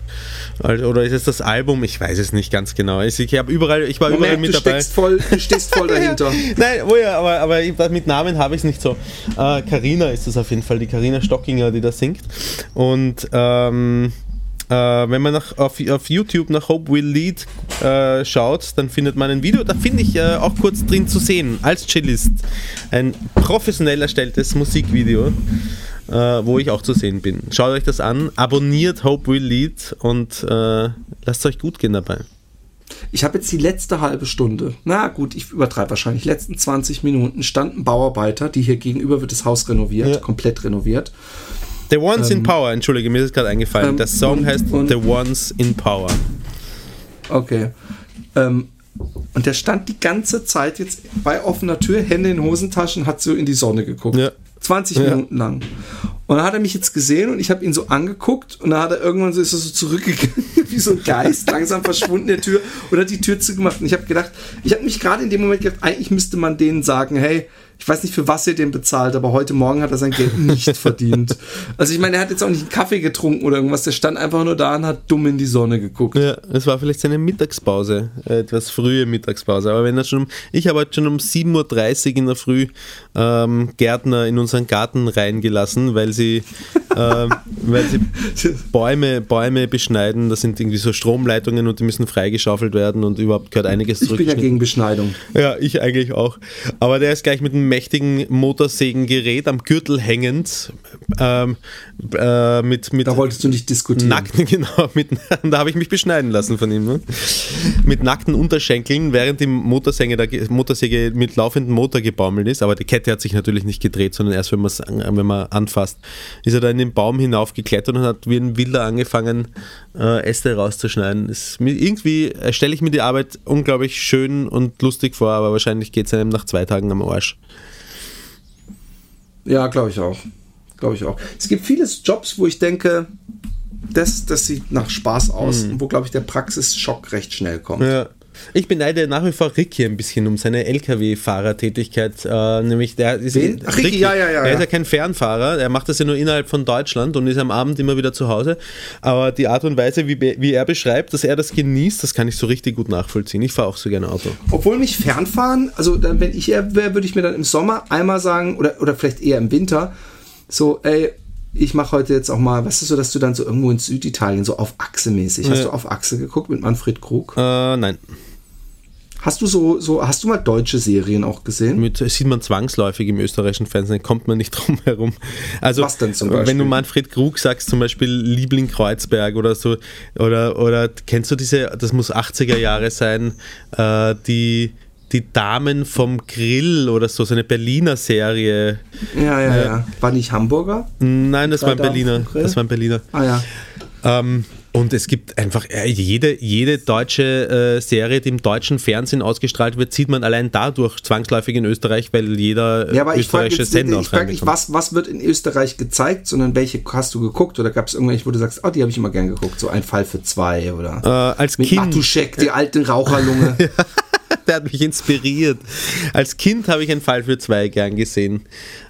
als oder ist es das Album? Ich weiß es nicht ganz genau. Ich, ich habe überall, ich war überall mit du dabei. Steckst voll, du stehst voll dahinter. Nein, oh ja, aber, aber mit Namen habe ich es nicht so. Äh, Carina ist es auf jeden Fall, die Carina Stockinger, die da singt. Und ähm, äh, wenn man nach, auf, auf YouTube nach Hope Will Lead äh, schaut, dann findet man ein Video, da finde ich äh, auch kurz drin zu sehen, als Cellist. Ein professionell erstelltes Musikvideo, äh, wo ich auch zu sehen bin. Schaut euch das an, abonniert Hope Will Lead und äh, lasst euch gut gehen dabei. Ich habe jetzt die letzte halbe Stunde, na gut, ich übertreibe wahrscheinlich, letzten 20 Minuten standen Bauarbeiter, die hier gegenüber wird das Haus renoviert, Ja. komplett renoviert. The Ones in Power, entschuldige, mir ist gerade eingefallen. ähm, Der Song und- heißt und- The Ones in Power. Okay. Ähm, und der stand die ganze Zeit jetzt bei offener Tür, Hände in Hosentaschen, hat so in die Sonne geguckt. Ja. 20 Ja. Minuten lang. Und dann hat er mich jetzt gesehen und ich habe ihn so angeguckt und dann hat er irgendwann so, ist er so zurückgegangen, wie so ein Geist, langsam verschwunden in der Tür und hat die Tür zugemacht. Und ich habe gedacht, ich habe mich gerade in dem Moment gedacht, eigentlich müsste man denen sagen, hey, ich weiß nicht, für was ihr den bezahlt, aber heute Morgen hat er sein Geld nicht verdient. Also ich meine, er hat jetzt auch nicht einen Kaffee getrunken oder irgendwas, der stand einfach nur da und hat dumm in die Sonne geguckt. Ja, es war vielleicht seine Mittagspause, äh, etwas frühe Mittagspause. Aber wenn er schon um, ich habe heute schon um 7.30 Uhr in der Früh ähm, Gärtner in unseren Garten reingelassen, weil sie, ähm, weil sie Bäume, Bäume beschneiden. Das sind irgendwie so Stromleitungen und die müssen freigeschaufelt werden und überhaupt gehört einiges Ich bin ja gegen Beschneidung. Ja, ich eigentlich auch. Aber der ist gleich mit einem mächtigen Motorsägengerät am Gürtel hängend. Ähm, äh, mit, mit Da wolltest du nicht diskutieren. nackten, genau, mit, da habe ich mich beschneiden lassen von ihm. Ne? Mit nackten Unterschenkeln, während die Motorsäge, der Ge- Motorsäge mit laufendem Motor gebaumelt ist. Aber die Kette hat sich natürlich nicht gedreht, sondern erst, wenn, wenn man anfasst, ist er da in den Baum hinaufgeklettert und hat wie ein Wilder angefangen, äh, Äste rauszuschneiden. Mir- irgendwie stelle ich mir die Arbeit unglaublich schön und lustig vor, aber wahrscheinlich geht es einem nach zwei Tagen am Arsch. Ja, glaube ich auch. Glaube ich auch. Es gibt viele Jobs, wo ich denke, das, das sieht nach Spaß aus, und wo, glaube ich, der Praxisschock recht schnell kommt. Ja. Ich beneide nach wie vor Ricky ein bisschen um seine LKW-Fahrertätigkeit. Äh, nämlich der ist Wen? Ach, Ricky, ja, ja, ja, Er ist ja. kein Fernfahrer, er macht das ja nur innerhalb von Deutschland und ist am Abend immer wieder zu Hause. Aber die Art und Weise, wie, wie er beschreibt, dass er das genießt, das kann ich so richtig gut nachvollziehen. Ich fahre auch so gerne Auto. Obwohl mich fernfahren, also dann, wenn ich er wäre, würde ich mir dann im Sommer einmal sagen, oder, oder vielleicht eher im Winter, so, ey, ich mache heute jetzt auch mal, weißt du, so, dass du dann so irgendwo in Süditalien, so auf Achse mäßig, hast Ja. du auf Achse geguckt mit Manfred Krug? Äh, nein, Hast du so, so, hast du mal deutsche Serien auch gesehen? mit, sieht man zwangsläufig im österreichischen Fernsehen, kommt man nicht drum herum. Also, Was denn zum wenn Beispiel? du Manfred Krug sagst, zum Beispiel Liebling Kreuzberg oder so, oder, oder kennst du diese, das muss 80er Jahre sein, äh, die, die Damen vom Grill oder so, so eine Berliner Serie. Ja, ja, ja. War nicht Hamburger? Nein, das war ein Berliner. Das war ein Berliner. Ah ja. Ähm, und es gibt einfach äh, jede, jede deutsche äh, Serie, die im deutschen Fernsehen ausgestrahlt wird, sieht man allein dadurch zwangsläufig in Österreich, weil jeder äh, Ja, aber ich frage österreichische jetzt, Sender ich auch frag nicht, was, was wird in Österreich gezeigt, sondern welche hast du geguckt? Oder gab es irgendwelche, wo du sagst, oh, die habe ich immer gern geguckt, so ein Fall für zwei oder Äh, als mit Kind, Matuschek, die alte Raucherlunge. der hat mich inspiriert. Als Kind habe ich einen Fall für zwei gern gesehen.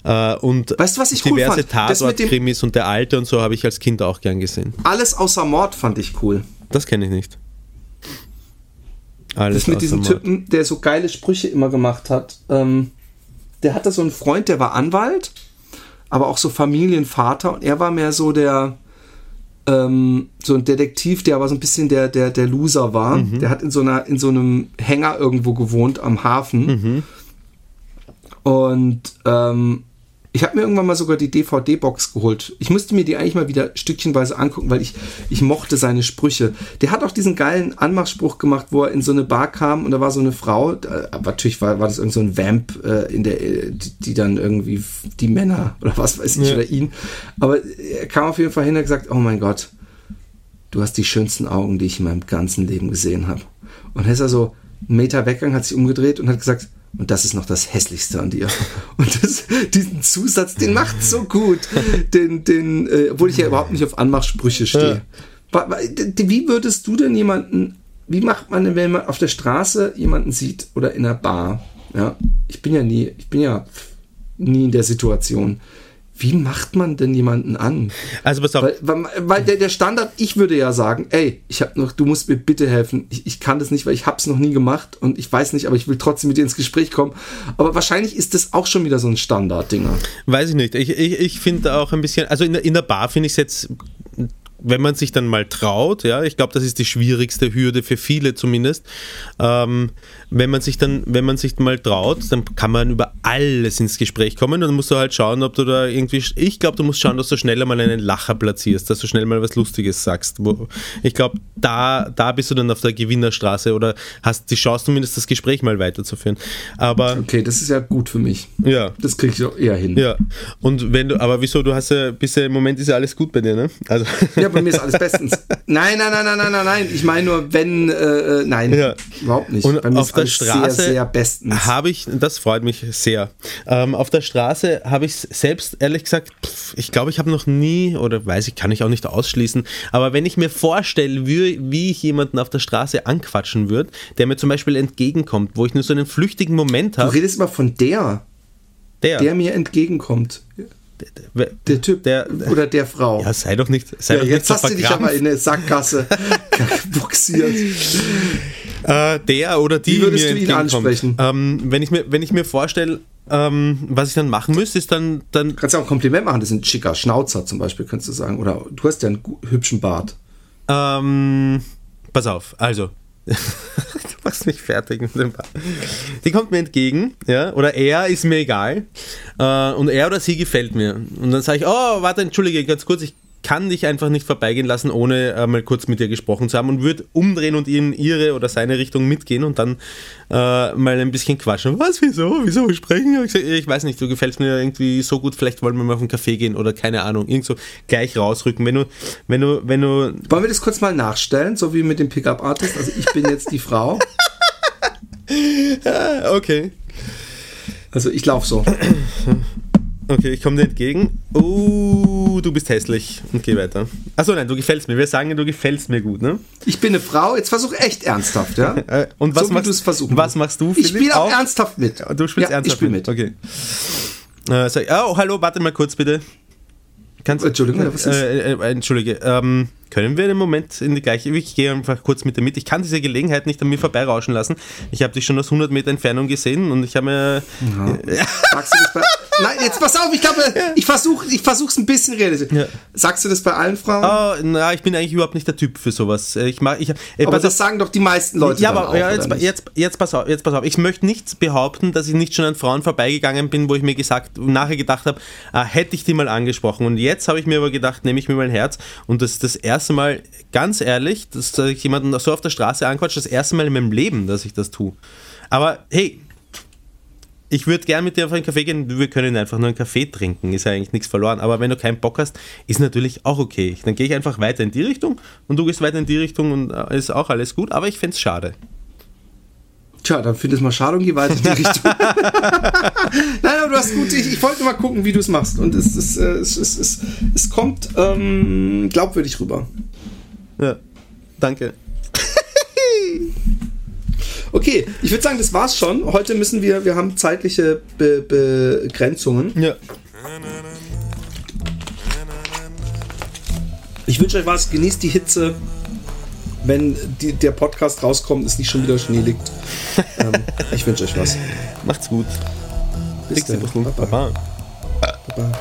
Äh, und Weißt du, was ich cool diverse dem- Tatort-Krimis und der Alte und so habe ich als Kind auch gern gesehen. Alles außer Mord fand ich cool. Das kenne ich nicht. Alles Das mit diesem Mord. Typen, der so geile Sprüche immer gemacht hat. Ähm, der hatte so einen Freund, der war Anwalt, aber auch so Familienvater und er war mehr so der ähm, so ein Detektiv, der aber so ein bisschen der der der Loser war. Mhm. Der hat in so einer in so einem Hänger irgendwo gewohnt am Hafen. Mhm. Und ähm, ich habe mir irgendwann mal sogar die DVD-Box geholt. Ich musste mir die eigentlich mal wieder stückchenweise angucken, weil ich, ich mochte seine Sprüche. Der hat auch diesen geilen Anmachspruch gemacht, wo er in so eine Bar kam und da war so eine Frau, da, natürlich war, war das irgend so ein Vamp, äh, in der, äh, die, die dann irgendwie die Männer oder was weiß ich Ja. oder ihn. Aber er kam auf jeden Fall hin und hat gesagt, oh mein Gott, du hast die schönsten Augen, die ich in meinem ganzen Leben gesehen habe. Und dann ist er so einen Meter weggegangen, hat sich umgedreht und hat gesagt, und das ist noch das Hässlichste an dir. Und das, diesen Zusatz, den macht so gut. Den, den, äh, obwohl ich ja überhaupt nicht auf Anmachsprüche stehe. D- Wie würdest du denn jemanden, wie macht man denn, wenn man auf der Straße jemanden sieht oder in einer Bar? Ja, ich bin ja nie, ich bin ja nie in der Situation. Wie macht man denn jemanden an? Also pass auf. Weil, weil, weil der, der Standard, ich würde ja sagen, ey, ich habe noch, du musst mir bitte helfen. Ich, ich kann das nicht, weil ich hab's noch nie gemacht und ich weiß nicht, aber ich will trotzdem mit dir ins Gespräch kommen. Aber wahrscheinlich ist das auch schon wieder so ein Standard-Dinger. Weiß ich nicht. Ich, ich, ich finde auch ein bisschen, also in, der- in der Bar finde ich es jetzt, wenn man sich dann mal traut, ja, ich glaube, das ist die schwierigste Hürde für viele zumindest. Ähm, wenn man sich dann, wenn man sich mal traut, dann kann man über alles ins Gespräch kommen. Dann musst du halt schauen, ob du da irgendwie. Ich glaube, du musst schauen, dass du schnell einmal einen Lacher platzierst, dass du schnell mal was Lustiges sagst. Ich glaube, da, da bist du dann auf der Gewinnerstraße oder hast die Chance zumindest das Gespräch mal weiterzuführen. Aber Okay, das ist ja gut für mich. ja, Das kriege ich auch eher hin. ja, und wenn du, aber wieso, du hast ja, bisher im Moment ist ja alles gut bei dir, ne? Also, Ja, bei mir ist alles bestens. Nein, nein, nein, nein, nein, nein, nein. Ich meine nur, wenn, äh, äh, nein, Ja. überhaupt nicht. und bei mir auf ist der Straße sehr, sehr bestens. habe ich, das freut mich sehr, ähm, auf der Straße habe ich selbst, ehrlich gesagt, pff, ich glaube, ich habe noch nie, oder weiß ich, kann ich auch nicht ausschließen, aber wenn ich mir vorstelle, wie, wie ich jemanden auf der Straße anquatschen würde, der mir zum Beispiel entgegenkommt, wo ich nur so einen flüchtigen Moment Du habe, redest immer von der, der, der mir entgegenkommt. Der, Der Typ Der- oder der Frau. ja, sei doch nicht, sei Ja, doch nicht jetzt so hast du dich aber in eine Sackgasse buxiert. Äh, der oder die Wie würdest du ihn ansprechen? Ähm, wenn, ich mir, wenn ich mir vorstelle, ähm, was ich dann machen müsste, ist dann, dann Du kannst ja auch ein Kompliment machen, das ist ein schicker Schnauzer zum Beispiel, könntest du sagen. Oder du hast ja einen hübschen Bart. ähm, pass auf, also. du machst mich fertig mit dem Bart. Die kommt mir entgegen, ja, oder er ist mir egal. Äh, und er oder sie gefällt mir. Und dann sage ich, oh, warte, entschuldige, ganz kurz, ich kann dich einfach nicht vorbeigehen lassen, ohne äh, mal kurz mit dir gesprochen zu haben und würde umdrehen und in ihre oder seine Richtung mitgehen und dann äh, mal ein bisschen quatschen. Was, wieso? Wieso sprechen? Ich, weiß nicht, du gefällst mir irgendwie so gut, vielleicht wollen wir mal auf einen Café gehen oder keine Ahnung, irgend so gleich rausrücken. Wenn du, wenn du, wenn du, Wollen wir das kurz mal nachstellen, so wie mit dem Pickup-Artist? Also ich bin jetzt die Frau. okay, Also ich laufe so. okay, ich komme dir entgegen. Oh, du bist hässlich und geh weiter. Achso, nein, du gefällst mir. Wir sagen, du gefällst mir gut, ne? Ich bin eine Frau, jetzt versuch echt ernsthaft, ja? Äh, und was so machst versuchen Was machst du, Ich Philipp? spiele auch Auch? ernsthaft mit. Du spielst ja, ernsthaft ich spiele mit. Okay. Äh, sag, oh, hallo, warte mal kurz bitte. Kannst, Entschuldigung, ja, was ist? Äh, äh, Entschuldige, ähm, können wir einen Moment in die gleiche, ich gehe einfach kurz mit dir mit. Ich kann diese Gelegenheit nicht an mir vorbeirauschen lassen. Ich habe dich schon aus 100 Meter Entfernung gesehen und ich habe mir... Sagst du das bei. Nein, jetzt pass auf, ich glaube, ich versuche ich versuch's ein bisschen realistisch. Ja. Sagst du das bei allen Frauen? Oh, na, ich bin eigentlich überhaupt nicht der Typ für sowas. Ich mag, ich, äh, aber das auf- sagen doch die meisten Leute. ja, aber auch, ja, jetzt, jetzt, jetzt, pass auf, jetzt pass auf. Ich möchte nicht behaupten, dass ich nicht schon an Frauen vorbeigegangen bin, wo ich mir gesagt, nachher gedacht habe, ah, hätte ich die mal angesprochen. Und jetzt habe ich mir aber gedacht, nehme ich mir mein Herz. Und das ist das erste Mal, ganz ehrlich, dass ich jemanden so auf der Straße anquatsche, das erste Mal in meinem Leben, dass ich das tue. Aber hey, ich würde gern mit dir auf einen Kaffee gehen, wir können einfach nur einen Kaffee trinken, ist ja eigentlich nichts verloren. Aber wenn du keinen Bock hast, ist natürlich auch okay. Dann gehe ich einfach weiter in die Richtung und du gehst weiter in die Richtung und äh, ist auch alles gut. Aber ich fände es schade. Tja, dann find es mal schade und geh weiter in die Richtung. Nein, aber du hast gut. Ich, ich wollte mal gucken, wie du es machst. Und es, es, äh, es, es, es, es kommt ähm, glaubwürdig rüber. Ja, danke. Okay, ich würde sagen, das war's schon. Heute müssen wir, wir haben zeitliche Be Begrenzungen. Ja. Ich wünsche euch was, genießt die Hitze. Wenn die, der Podcast rauskommt, ist nicht schon wieder Schnee liegt. ähm, ich wünsche euch was. Macht's gut. Bis Dixie, dann. Baba. Baba.